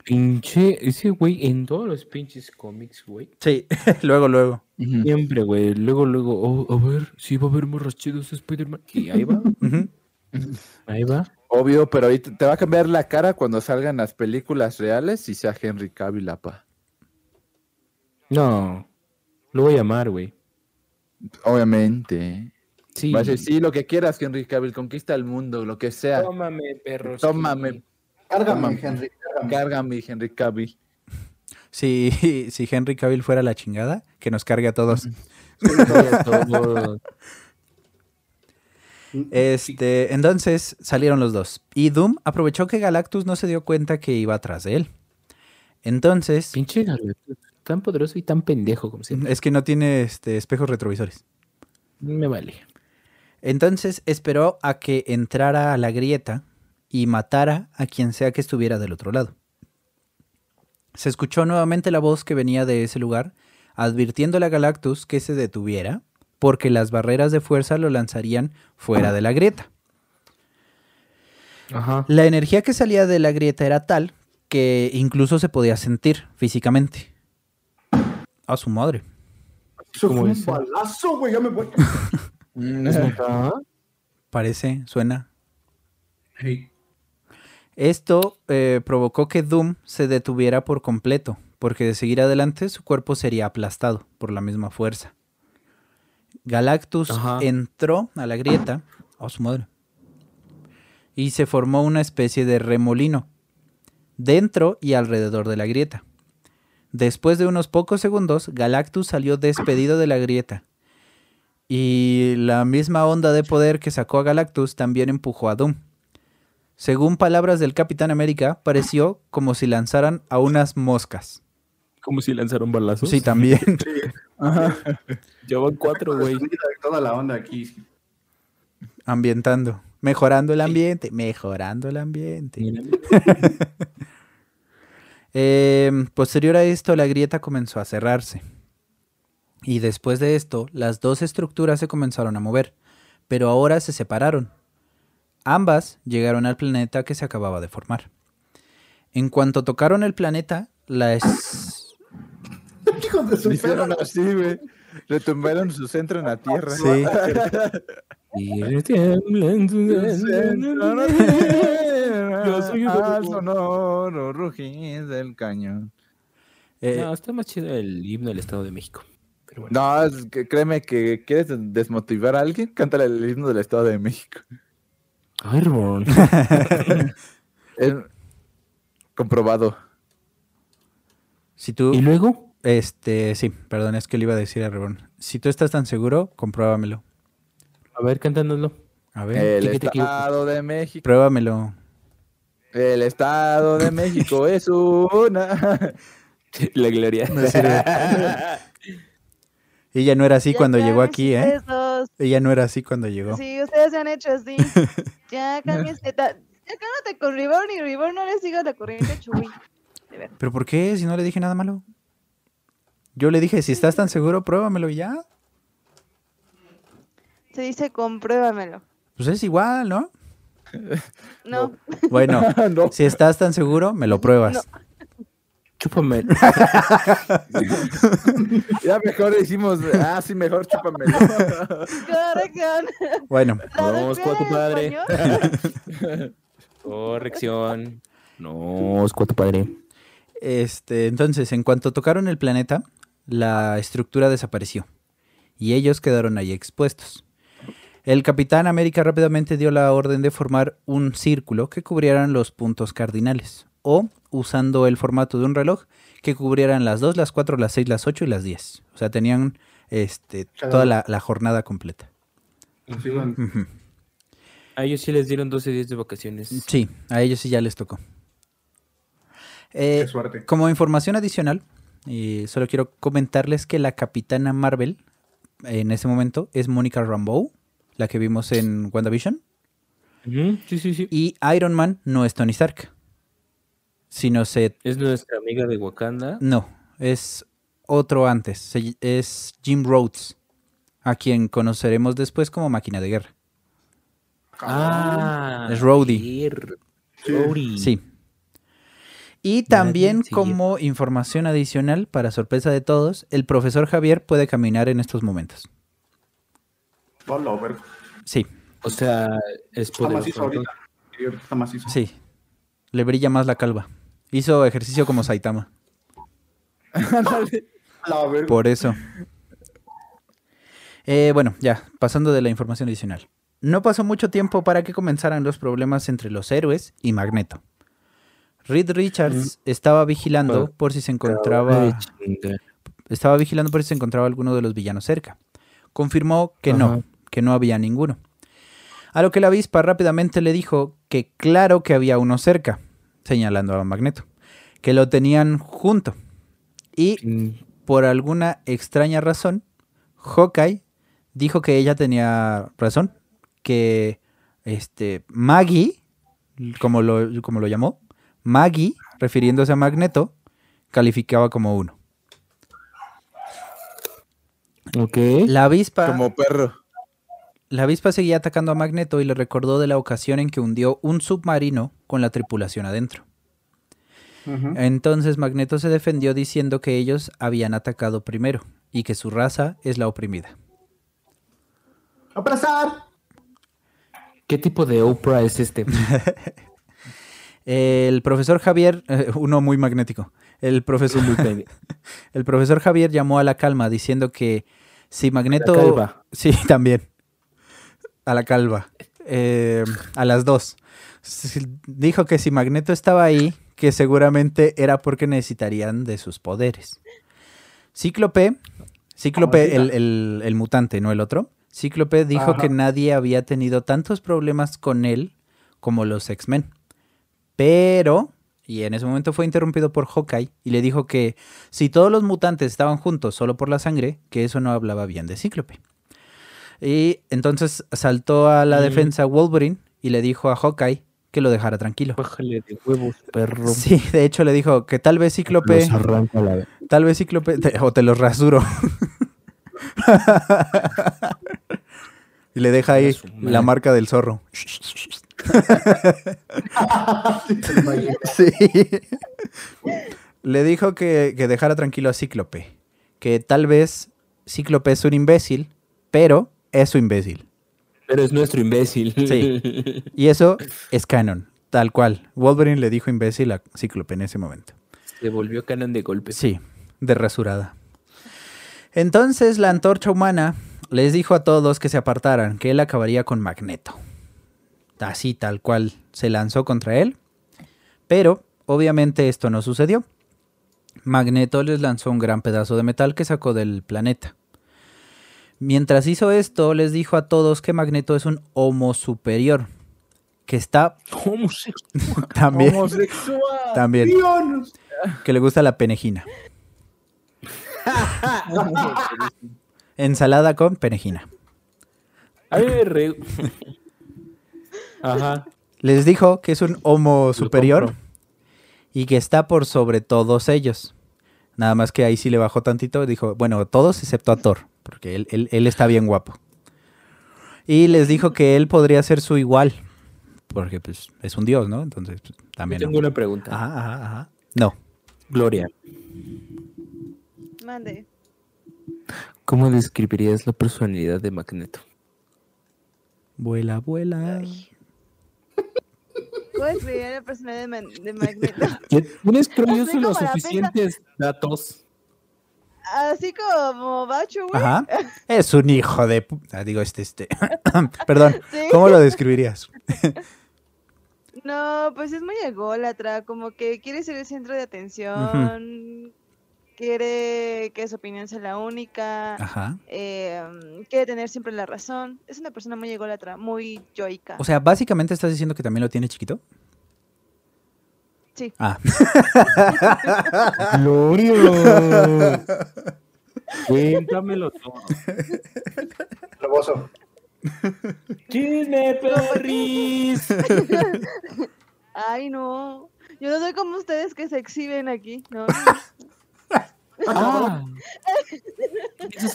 Pinche, ese güey en todos los pinches cómics, güey. Sí, [LAUGHS] luego, luego. Siempre, güey. Luego, luego, oh, a ver, si va a haber morras chidos Spider-Man. Y ahí va, [LAUGHS] ahí va. Obvio, pero ahorita te va a cambiar la cara cuando salgan las películas reales y sea Henry Cavill, apa. No, lo voy a llamar, güey. Obviamente. Sí. Va a decir, sí, lo que quieras, Henry Cavill, conquista el mundo, lo que sea. Tómame, perro. Tómame, Cárgame. Henry. Cárgame. cárgame, Henry Cavill. Si, [LAUGHS] si Henry Cavill fuera la chingada, que [LAUGHS] nos cargue a todos. Este, entonces salieron los dos. Y Doom aprovechó que Galactus no se dio cuenta que iba atrás de él. Entonces, Pinche Galactus, tan poderoso y tan pendejo como siempre. es que no tiene este, espejos retrovisores. Me vale. Entonces esperó a que entrara a la grieta y matara a quien sea que estuviera del otro lado. Se escuchó nuevamente la voz que venía de ese lugar, advirtiéndole a Galactus que se detuviera, porque las barreras de fuerza lo lanzarían fuera de la grieta. Ajá. La energía que salía de la grieta era tal que incluso se podía sentir físicamente. A su madre. Eso ¿Cómo fue un balazo, güey. Ya me voy. [LAUGHS] Parece, suena. Hey. Esto eh, provocó que Doom se detuviera por completo, porque de seguir adelante su cuerpo sería aplastado por la misma fuerza. Galactus Ajá. entró a la grieta, a su madre, y se formó una especie de remolino dentro y alrededor de la grieta. Después de unos pocos segundos, Galactus salió despedido de la grieta. Y la misma onda de poder que sacó a Galactus también empujó a Doom. Según palabras del Capitán América, pareció como si lanzaran a unas moscas. Como si lanzaron balazos. Sí, también. [LAUGHS] Ya van cuatro, güey. Toda la onda aquí. Ambientando. Mejorando el ambiente. Mejorando el ambiente. [LAUGHS] Eh, posterior a esto, la grieta comenzó a cerrarse. Y después de esto, las dos estructuras se comenzaron a mover, pero ahora se separaron. Ambas llegaron al planeta que se acababa de formar. En cuanto tocaron el planeta, las... [LAUGHS] Hijos de su Lo hicieron perra. así, güey. Retumbaron su centro en la tierra. Sí. [LAUGHS] Y tiemblan tus Yo soy un Al lobo. sonoro rugir del cañón. eh, No, está más chido el himno del Estado de México. Pero bueno. No, es que créeme que quieres desmotivar a alguien, cántale el himno del Estado de México. [LAUGHS] Es comprobado. si tú... ¿Y luego? Este, sí, perdón, es que le iba a decir a Rebón. Si tú estás tan seguro, compruébamelo. A ver, cántanoslo. A ver, El ¿qué- qué te Estado de México. pruébamelo. El Estado de México es una. [LAUGHS] [LAUGHS] La gloria. Ella no era así Ya cuando llegó aquí, ¿eh? besos. Ella no era así cuando llegó. Sí, ustedes se han hecho así. [LAUGHS] Ya cámbiense. ta- Ya cálmate con Reborn y Reborn no le siga la corriente a Chuy. ¿Pero por qué? Si no le dije nada malo. Yo le dije, si estás tan seguro, pruébamelo y ya. Se dice compruébamelo. Pues es igual, ¿no? No, Bueno, [LAUGHS] no. si estás tan seguro, me lo pruebas. Chúpame. [LAUGHS] Ya mejor hicimos. Ah, sí, mejor corrección. Bueno, Vamos, cuatro en padre. [LAUGHS] Corrección. No, es cuatro padre. este, entonces, en cuanto tocaron el planeta, la estructura desapareció. Y ellos quedaron ahí expuestos. El Capitán América rápidamente dio la orden de formar un círculo que cubrieran los puntos cardinales. O, usando el formato de un reloj, que cubrieran las 2, las 4, las 6, las 8 y las 10. O sea, tenían este, Cada toda la, la jornada completa. A ellos sí les dieron 12 días de vacaciones. Sí, a ellos sí ya les tocó. Eh, Qué suerte. como información adicional, y solo quiero comentarles que la capitana Marvel en ese momento es Mónica Rambeau, la que vimos en WandaVision, Sí, sí, sí. y Iron Man no es Tony Stark, sino se... Es nuestra amiga de Wakanda. No, es otro antes, se- es Jim Rhodes, a quien conoceremos después como máquina de guerra. Ah, Es Rhodey. Sí. Sí. Y también como información adicional, para sorpresa de todos, el profesor Javier puede caminar en estos momentos. Sí, O sea, es Está macizo poderoso. ahorita. Está macizo. sí. Le brilla más la calva. Hizo ejercicio como Saitama. Por eso. Eh, bueno, ya, pasando de la información adicional. No pasó mucho tiempo para que comenzaran los problemas entre los héroes y Magneto. Reed Richards estaba vigilando por si se encontraba estaba vigilando por si se encontraba alguno de los villanos cerca. Confirmó que Ajá. no, que no había ninguno. A lo que la avispa rápidamente le dijo que claro que había uno cerca, señalando a Magneto, que lo tenían junto. Y Mm, por alguna extraña razón, Hawkeye dijo que ella tenía razón, que este Maggie, como lo, como lo llamó, Maggie, refiriéndose a Magneto, calificaba como uno. Ok. La avispa, Como perro. La avispa seguía atacando a Magneto y le recordó de la ocasión en que hundió un submarino con la tripulación adentro. Entonces Magneto se defendió diciendo que ellos habían atacado primero y que su raza es la oprimida. ¡Abrazar! ¿Qué tipo de Oprah es este? [LAUGHS] El profesor Javier, eh, uno muy magnético, el profesor, [LAUGHS] el profesor Javier llamó a la calma diciendo que si Magneto... calva. [LAUGHS] Sí, también. A la calva. Eh, a las dos. Dijo que si Magneto estaba ahí, que seguramente era porque necesitarían de sus poderes. Cíclope, Cíclope, el, el- el mutante, no el otro. Cíclope dijo Ajá. que nadie había tenido tantos problemas con él como los X-Men. Pero, y en ese momento fue interrumpido por Hawkeye y le dijo que si todos los mutantes estaban juntos solo por la sangre, que eso no hablaba bien de Cíclope. Y entonces saltó a la Mm. defensa Wolverine y le dijo a Hawkeye que lo dejara tranquilo. Bájale de huevos, perro. Sí, de hecho le dijo que tal vez Cíclope, Los arranca la- tal vez Cíclope, te- o te los rasuro. [LAUGHS] y le deja ahí la marca del zorro. Sí. Le dijo que, que dejara tranquilo a Cíclope. Que tal vez Cíclope es un imbécil, pero es su imbécil. Pero es nuestro imbécil. Sí. [LAUGHS] Y eso es canon, tal cual. Wolverine le dijo imbécil a Cíclope en ese momento. Se volvió canon de golpe. Sí, de rasurada. Entonces la antorcha humana les dijo a todos que se apartaran, que él acabaría con Magneto. Así tal cual se lanzó contra él. Pero obviamente esto no sucedió. Magneto les lanzó un gran pedazo de metal que sacó del planeta. Mientras hizo esto, les dijo a todos que Magneto es un homo superior. Que está Homosexual. [LAUGHS] también, Homosexual. también, Dios. que le gusta la penejina. [LAUGHS] Ensalada con penejina. A ver, [LAUGHS] Ajá. Les dijo que es un homo superior y que está por sobre todos ellos. Nada más que ahí sí le bajó tantito. Dijo, bueno, todos excepto a Thor, porque él, él- él está bien guapo. Y les dijo que él podría ser su igual, porque pues es un dios, ¿no? Entonces pues, Yo también. tengo no. una pregunta. Ajá, ajá, ajá. No. Gloria, Mande. ¿cómo describirías la personalidad de Magneto? Vuela, vuela. ¿Cómo escribir la personalidad de, Man- de Magneto? Tienes [LAUGHS] creo yo los suficientes datos. Así como Bacho, güey. Ajá. Es un hijo de... ah, digo, este, este. [COUGHS] Perdón. [LAUGHS] Sí. ¿Cómo lo describirías? [LAUGHS] No, pues es muy ególatra, como que quiere ser el centro de atención. quiere que su opinión sea la única, Ajá. eh, quiere tener siempre la razón. Es una persona muy ególatra, muy yoica. O sea, básicamente estás diciendo que también lo tiene chiquito. Sí. Ah, [LAUGHS] Gloria. Cuéntamelo todo. Roboso. Chisme, perris. [LAUGHS] Ay, no. Yo no soy como ustedes que se exhiben aquí, ¿no? Ah.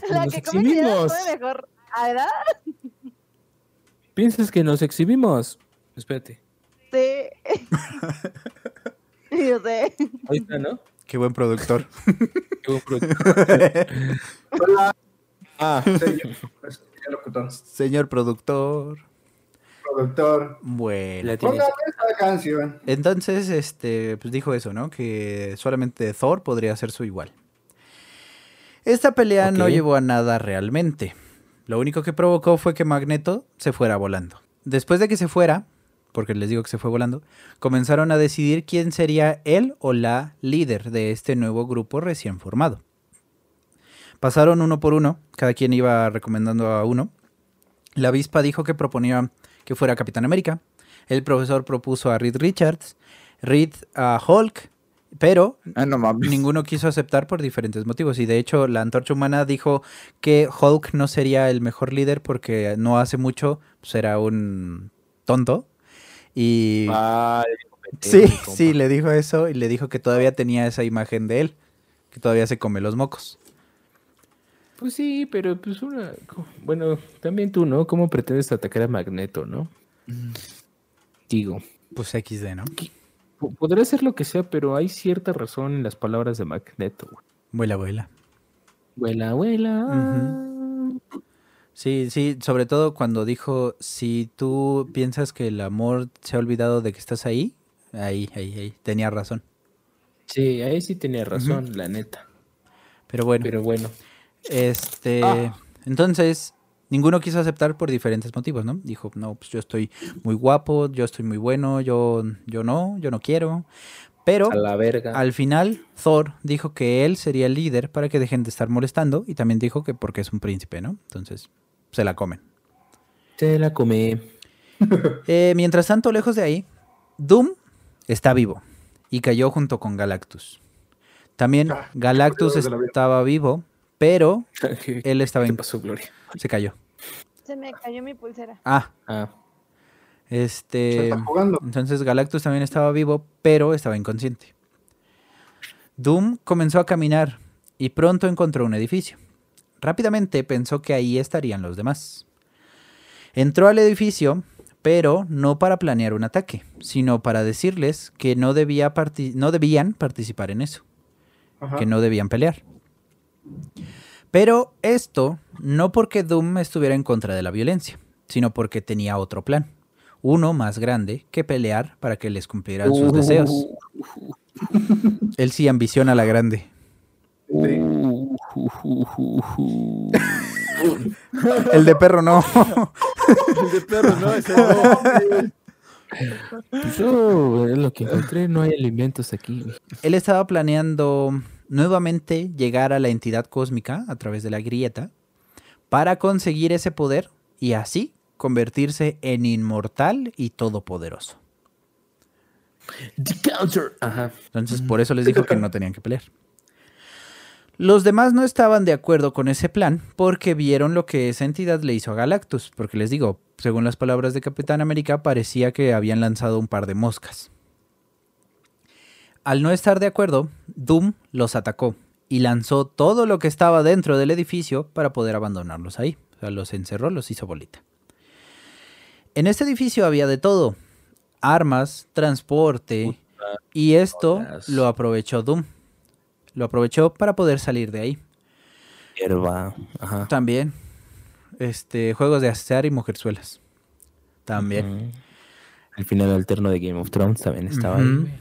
La nos que come miedo exhibimos. come mejor. ¿Ah, ¿Verdad? Piensas que nos exhibimos. Espérate. Sí. [LAUGHS] Yo sé. Ahí está, ¿no? qué buen productor. Qué buen producto. Hola, [LAUGHS] Ah, yo, pues, locutor, Señor productor. productor. Bueno. la tienes. Póngame esta canción. Entonces, este, pues dijo eso, ¿no? Que solamente Thor podría hacer su igual. Esta pelea no llevó a nada realmente. Lo único que provocó fue que Magneto se fuera volando. Después de que se fuera, porque les digo que se fue volando, comenzaron a decidir quién sería él o la líder de este nuevo grupo recién formado. Pasaron uno por uno, cada quien iba recomendando a uno. La avispa dijo que proponía que fuera Capitán América. El profesor propuso a Reed Richards, Reed a Hulk, pero Ah, no mames. ninguno quiso aceptar por diferentes motivos. Y de hecho, la antorcha humana dijo que Hulk no sería el mejor líder porque no hace mucho pues, era un tonto. Y Ah, sí, compa. sí, le dijo eso y le dijo que todavía tenía esa imagen de él, que todavía se come los mocos. Pues sí, pero pues una. Bueno, también tú, ¿no? ¿Cómo pretendes atacar a Magneto, no? Digo, Pues XD, ¿no? po- podrá ser lo que sea, pero hay cierta razón en las palabras de Magneto. güey. Vuela, vuela. Vuela, vuela. Sí, sí, sobre todo cuando dijo, si tú piensas que el amor se ha olvidado de que estás ahí, ahí, ahí, ahí, tenía razón. Sí, ahí sí tenía razón, la neta. Pero bueno, Pero bueno. este, entonces, ninguno quiso aceptar por diferentes motivos, ¿no? Dijo, no, pues yo estoy muy guapo, yo estoy muy bueno, yo, yo no, yo no quiero. Pero A la verga. al final, Thor dijo que él sería el líder para que dejen de estar molestando y también dijo que porque es un príncipe, ¿no? Entonces, se la comen. Se la come. [LAUGHS] Eh, mientras tanto, lejos de ahí, Doom está vivo y cayó junto con Galactus. También Ah, Galactus estaba vivo, pero [LAUGHS] ¿Qué él estaba qué en... pasó, Gloria? Se cayó. Se me cayó mi pulsera. Ah, Ah, Se este... está jugando. Entonces Galactus también estaba vivo, pero estaba inconsciente. Doom comenzó a caminar y pronto encontró un edificio. Rápidamente pensó que ahí estarían los demás. Entró al edificio, pero no para planear un ataque, sino para decirles que no, debía parti- no debían participar en eso, Ajá. que no debían pelear. Pero esto no porque Doom estuviera en contra de la violencia, sino porque tenía otro plan. Uno más grande que pelear para que les cumplieran sus deseos. Él sí ambiciona la grande. [LAUGHS] El de perro no. El de perro, no, ese no. Yo, es lo que encontré, no hay alimentos aquí. Él estaba planeando nuevamente llegar a la entidad cósmica a través de la grieta para conseguir ese poder y así convertirse en inmortal y todopoderoso. The counter. Ajá. Entonces por eso les dijo que no tenían que pelear. Los demás no estaban de acuerdo con ese plan porque vieron lo que esa entidad le hizo a Galactus. Porque les digo, según las palabras de Capitán América, parecía que habían lanzado un par de moscas. Al no estar de acuerdo, Doom los atacó y lanzó todo lo que estaba dentro del edificio para poder abandonarlos ahí. O sea, los encerró, los hizo bolita. En este edificio había de todo. Armas, transporte, y esto Horas. lo aprovechó Doom. Lo aprovechó para poder salir de ahí. Hierba. Ajá. También. Este, juegos de asear y mujerzuelas. También. El final alterno de Game of Thrones también estaba ahí.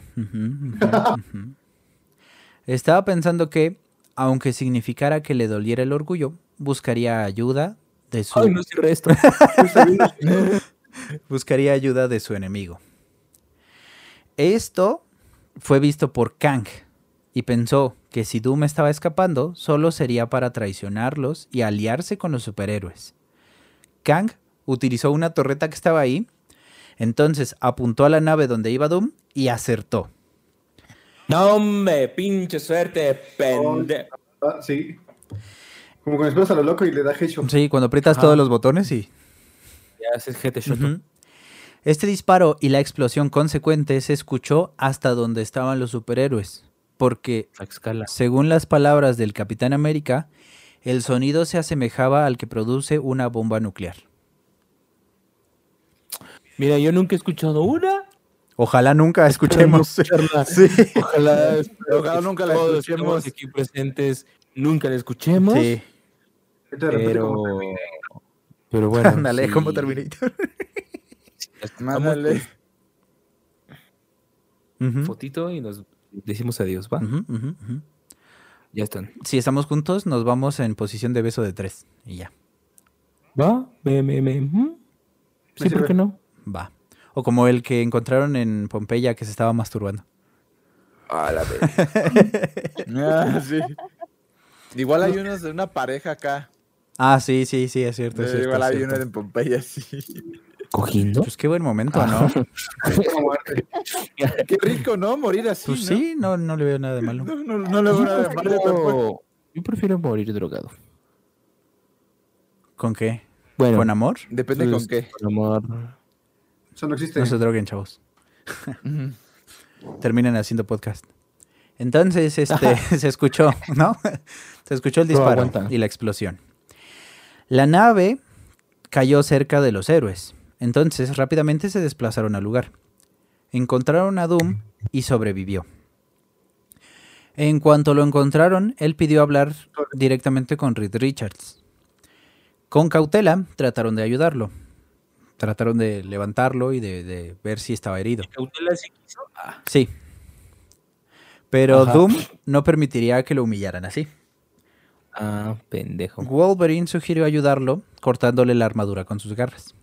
Estaba pensando que, aunque significara que le doliera el orgullo, buscaría ayuda de su Ay, no cierre esto. [LAUGHS] buscaría ayuda de su enemigo. Esto fue visto por Kang y pensó que si Doom estaba escapando, solo sería para traicionarlos y aliarse con los superhéroes. Kang utilizó una torreta que estaba ahí, entonces apuntó a la nave donde iba Doom y acertó. No, hombre, pinche suerte, pendejo. Ah, sí. Como cuando esperas a lo loco y le da headshot. Sí, cuando aprietas Ajá. todos los botones y... Ya haces GT shot. Ujú. Este disparo y la explosión consecuente se escuchó hasta donde estaban los superhéroes, porque según las palabras del Capitán América, el sonido se asemejaba al que produce una bomba nuclear. Mira, yo nunca he escuchado una. Ojalá nunca escuchemos. Sí. Ojalá, [LAUGHS] Ojalá nunca la escuchemos. aquí presentes nunca la escuchemos. Sí. Pero, pero bueno. [LAUGHS] Ándale, sí. como Terminator. Mándale. pues, Fotito y nos decimos adiós, ¿va? Ya están. Si estamos juntos, nos vamos en posición de beso de tres. Y ya. ¿Va? Me, me, me. ¿mm? Sí, Me ¿por qué no? Va. O como el que encontraron en Pompeya que se estaba masturbando. Ah, la. [LAUGHS] Ah, sí. Igual hay unos de una pareja acá. Ah, sí, sí, sí, es cierto. es cierto, Igual es hay cierto. uno en Pompeya, sí. ¿Cogiendo? Pues qué buen momento, ¿no? muerte. Qué rico, ¿no? Morir así. Pues ¿no? sí, no, no le veo nada de malo. No, no, no le veo nada de malo tampoco. Yo, yo prefiero morir drogado. ¿Con qué? Bueno, ¿Con amor? Depende pues, con qué. con amor. Eso no existe. No se droguen, chavos. [LAUGHS] Terminan haciendo podcast. Entonces, este, [LAUGHS] se escuchó, ¿no? Se escuchó el disparo y la explosión. La nave cayó cerca de los héroes. Entonces, rápidamente se desplazaron al lugar. Encontraron a Doom y sobrevivió. En cuanto lo encontraron, él pidió hablar directamente con Reed Richards. Con cautela, trataron de ayudarlo. Trataron de levantarlo y de, de ver si estaba herido. ¿Cautela sí quiso? Ah, Sí. Pero Ajá. Doom no permitiría que lo humillaran así. ah, pendejo. Wolverine sugirió ayudarlo cortándole la armadura con sus garras.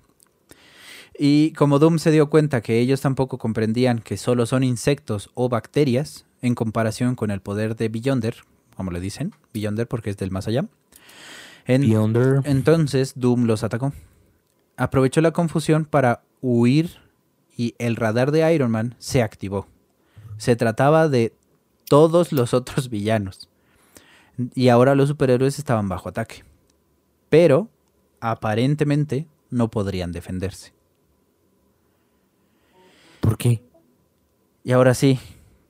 Y como Doom se dio cuenta que ellos tampoco comprendían que solo son insectos o bacterias en comparación con el poder de Beyonder, como le dicen, Beyonder porque es del más allá, en- Beyonder. entonces Doom los atacó. Aprovechó la confusión para huir y el radar de Iron Man se activó. Se trataba de todos los otros villanos. Y ahora los superhéroes estaban bajo ataque. Pero aparentemente no podrían defenderse. ¿Por qué? Y ahora sí,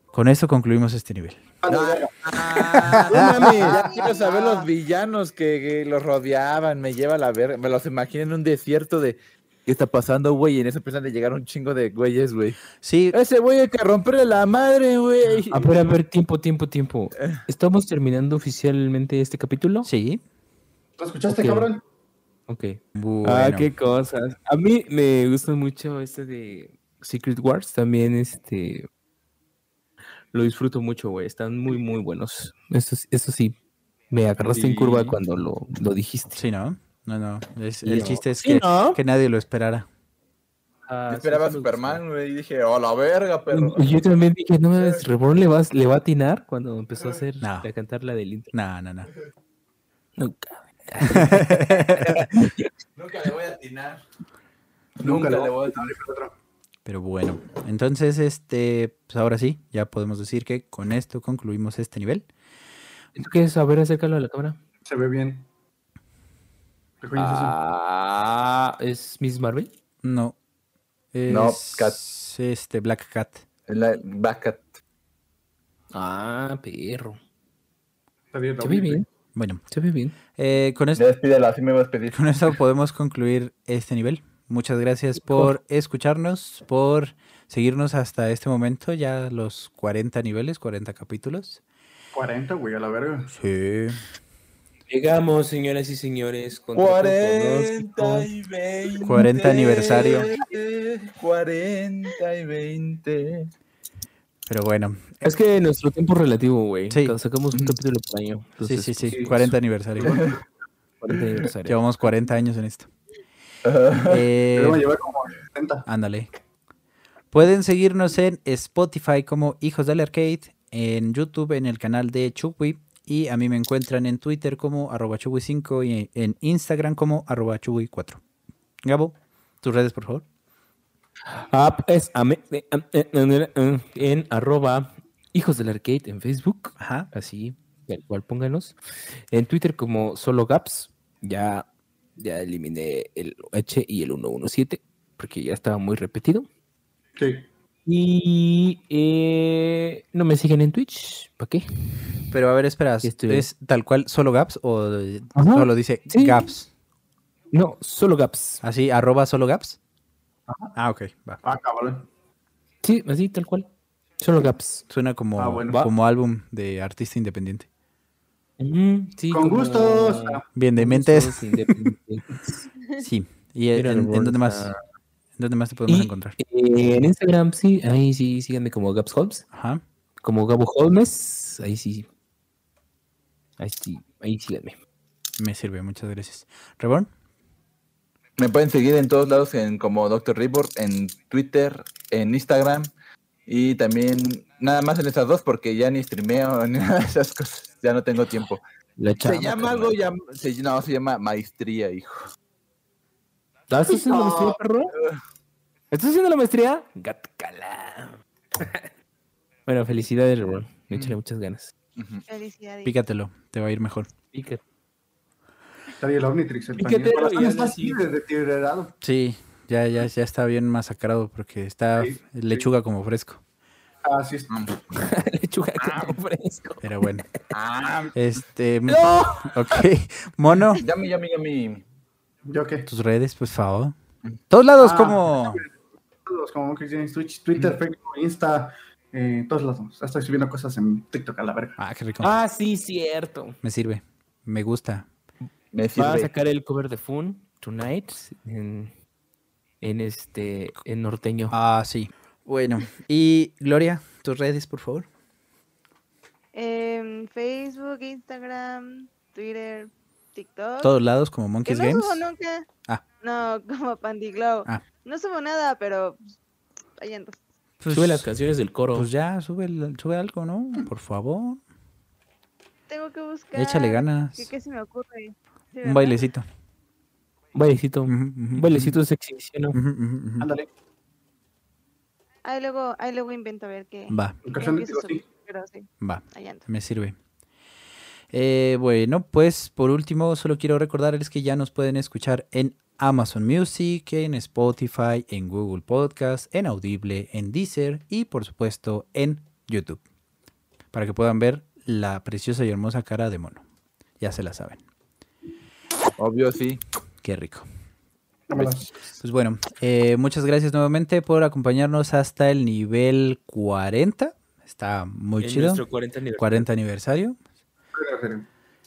con esto concluimos este nivel. Ah, no mames, ya quiero saber los villanos que, que los rodeaban. Me lleva a la verga. Me los imagino en un desierto de. ¿Qué está pasando, güey? Y en eso empiezan a llegar un chingo de güeyes, güey. Sí, Ese güey hay que romperle la madre, güey. A ver, a ver, tiempo, tiempo, tiempo. ¿Estamos terminando oficialmente este capítulo? sí. ¿Lo escuchaste, Ok. cabrón? Ok. Bueno. Ah, qué cosas. A mí me gusta mucho este de Secret Wars. También este lo disfruto mucho, güey. Están muy, muy buenos. Eso, sí- eso sí, me agarraste en curva cuando lo, lo dijiste. Sí, ¿no? No, no. es- el ¿no? chiste es Sí, que, ¿no? que nadie lo esperara. Ah, Yo sí, esperaba a. Superman, güey. Y dije, oh, la verga, perro. Y Yo también dije, no mames, [LAUGHS] Reborn le, vas, le va a atinar cuando empezó a hacer, No. a cantar la del intro. No, no, no. Nunca. [LAUGHS] Nunca le voy a atinar. Nunca le lo voy a Pero bueno, entonces, este, pues ahora sí, ya podemos decir que con esto concluimos este nivel. ¿Tú quieres saber acércalo a la cámara? Se ve bien. Ah, ¿es Miss Marvel? No. Es No, Cat. este Black Cat. La Backat. Ah, perro. Está bien, Se ve bien, Bueno, se ve bien. eh, con, esto, Ya despídela, así me voy a despedir. con esto podemos concluir este nivel. Muchas gracias por escucharnos, por seguirnos hasta este momento, ya los 40 niveles, 40 capítulos. 40, güey, a la verga. Sí. Llegamos, señoras y señores, con 40 y 20. 40 aniversario. 40 y 20. Pero bueno, Es que nuestro tiempo es relativo, güey. Sí. Sacamos un capítulo por año. sí, Entonces, sí, sí, pues, 40 aniversario. [LAUGHS] 40 aniversario. Llevamos 40 años en esto. Eh, lleva como 70. Ándale. Pueden seguirnos en Spotify como Hijos del Arcade, en YouTube en el canal de Chugui. Y a mí me encuentran en Twitter como arroba Chugui5 y en Instagram como arroba Chugui4. Gabo, tus redes, por favor. Ah, es eh, eh, eh, en arroba hijos del arcade en Facebook. Ajá. Así, cual pónganos. En Twitter como solo Gaps. Ya, ya eliminé el H y el 117 porque ya estaba muy repetido. Sí. Y eh, no me siguen en Twitch. ¿Para qué? Pero a ver, espera. ¿es tal cual solo Gaps o Ajá. solo dice Sí. Gaps? No, solo Gaps. Así, arroba solo Gaps. Ah, ok, va. Ah. Sí, así, tal cual. Solo Gaps. Suena como, Ah, bueno. como álbum de artista independiente. Mm, sí, Con gustos. Bien de mentes. [LAUGHS] Sí. ¿Y en, en- en Reborn dónde más? ¿En dónde más te podemos Y- encontrar? Eh, en Instagram, sí, ahí sí, síganme como Gaps Holmes, Ajá. como Gabo Holmes, ahí sí. Ahí sí, ahí síganme. Me sirve, muchas gracias. ¿Reborn? Me pueden seguir en todos lados en como Dr. Report, en Twitter, en Instagram y también nada más en esas dos porque ya ni streameo [LAUGHS] ni nada de esas cosas. Ya no tengo tiempo. Se llama algo, llam- se, no, se llama maestría, hijo. ¿Estás haciendo la No. maestría, perro? ¿Estás haciendo la maestría? Gatcala. bueno, felicidades, Rebron. Me echaré muchas ganas. Felicidades. Pícatelo, te va a ir mejor. Está bien el Omnitrix. El Pícatelo pañuelo. y Corazón está así deteriorado. Sí, ya, ya, ya está bien masacrado porque está Sí, lechuga como fresco. Así es. [LAUGHS] Lechuga como fresco. Pero bueno. Ah, Este. Ok. Mono, yummy, yummy, yummy. ¿Yo qué? tus redes, por favor. Todos lados, Ah. como. Todos como Monkey James, Twitch, Twitter, Facebook, Insta, eh, todos lados. Estoy subiendo cosas en TikTok a la verga. Ah, qué rico. Ah, sí, cierto. Me sirve. Me gusta. Me Va a sirve. sacar el cover de Fun Tonight en, en este en norteño. Ah, sí. Bueno. Y Gloria, tus redes, por favor. En Facebook, Instagram, Twitter, TikTok. Todos lados, como Que Monkeys no Games. subo nunca. Ah. No, [LAUGHS] como Pandiglow. Ah. No subo nada, pero ahí ando. Pues, Sube las canciones del coro. pues ya, sube, sube algo, ¿no? Por favor. Tengo que buscar. Échale ganas. ¿Qué, qué se me ocurre? Sí, Un bailecito. Un bailecito. Ujú, bailecito sexy, ¿sí o no? Ándale. Ahí luego, ahí luego invento a ver qué. Va, qué subir, Pero sí, va. Me sirve. Eh, bueno, pues por último, solo quiero recordarles que ya nos pueden escuchar en Amazon Music, en Spotify, en Google Podcast, en Audible, en Deezer y por supuesto en YouTube. Para que puedan ver la preciosa y hermosa cara de mono. Ya se la saben. Obvio, sí. Qué rico. Vámonos. Pues bueno, eh, muchas gracias nuevamente por acompañarnos hasta el nivel 40. Está muy En chido. nuestro 40 aniversario. 40 aniversario.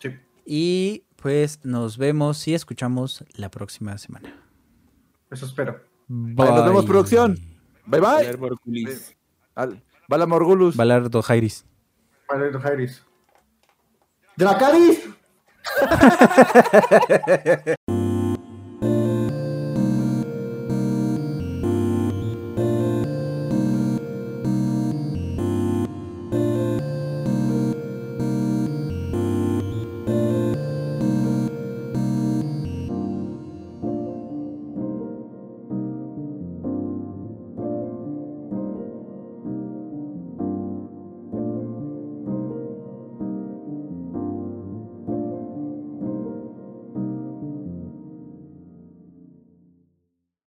Sí. Y pues nos vemos y escuchamos la próxima semana. Eso espero. Bye, nos vemos, producción. Bye, bye. Valer Morgulis. Al- Bala Morgulus. Valardo Jairis. Valerio Jairis. ¡De la Caris! [LAUGHS]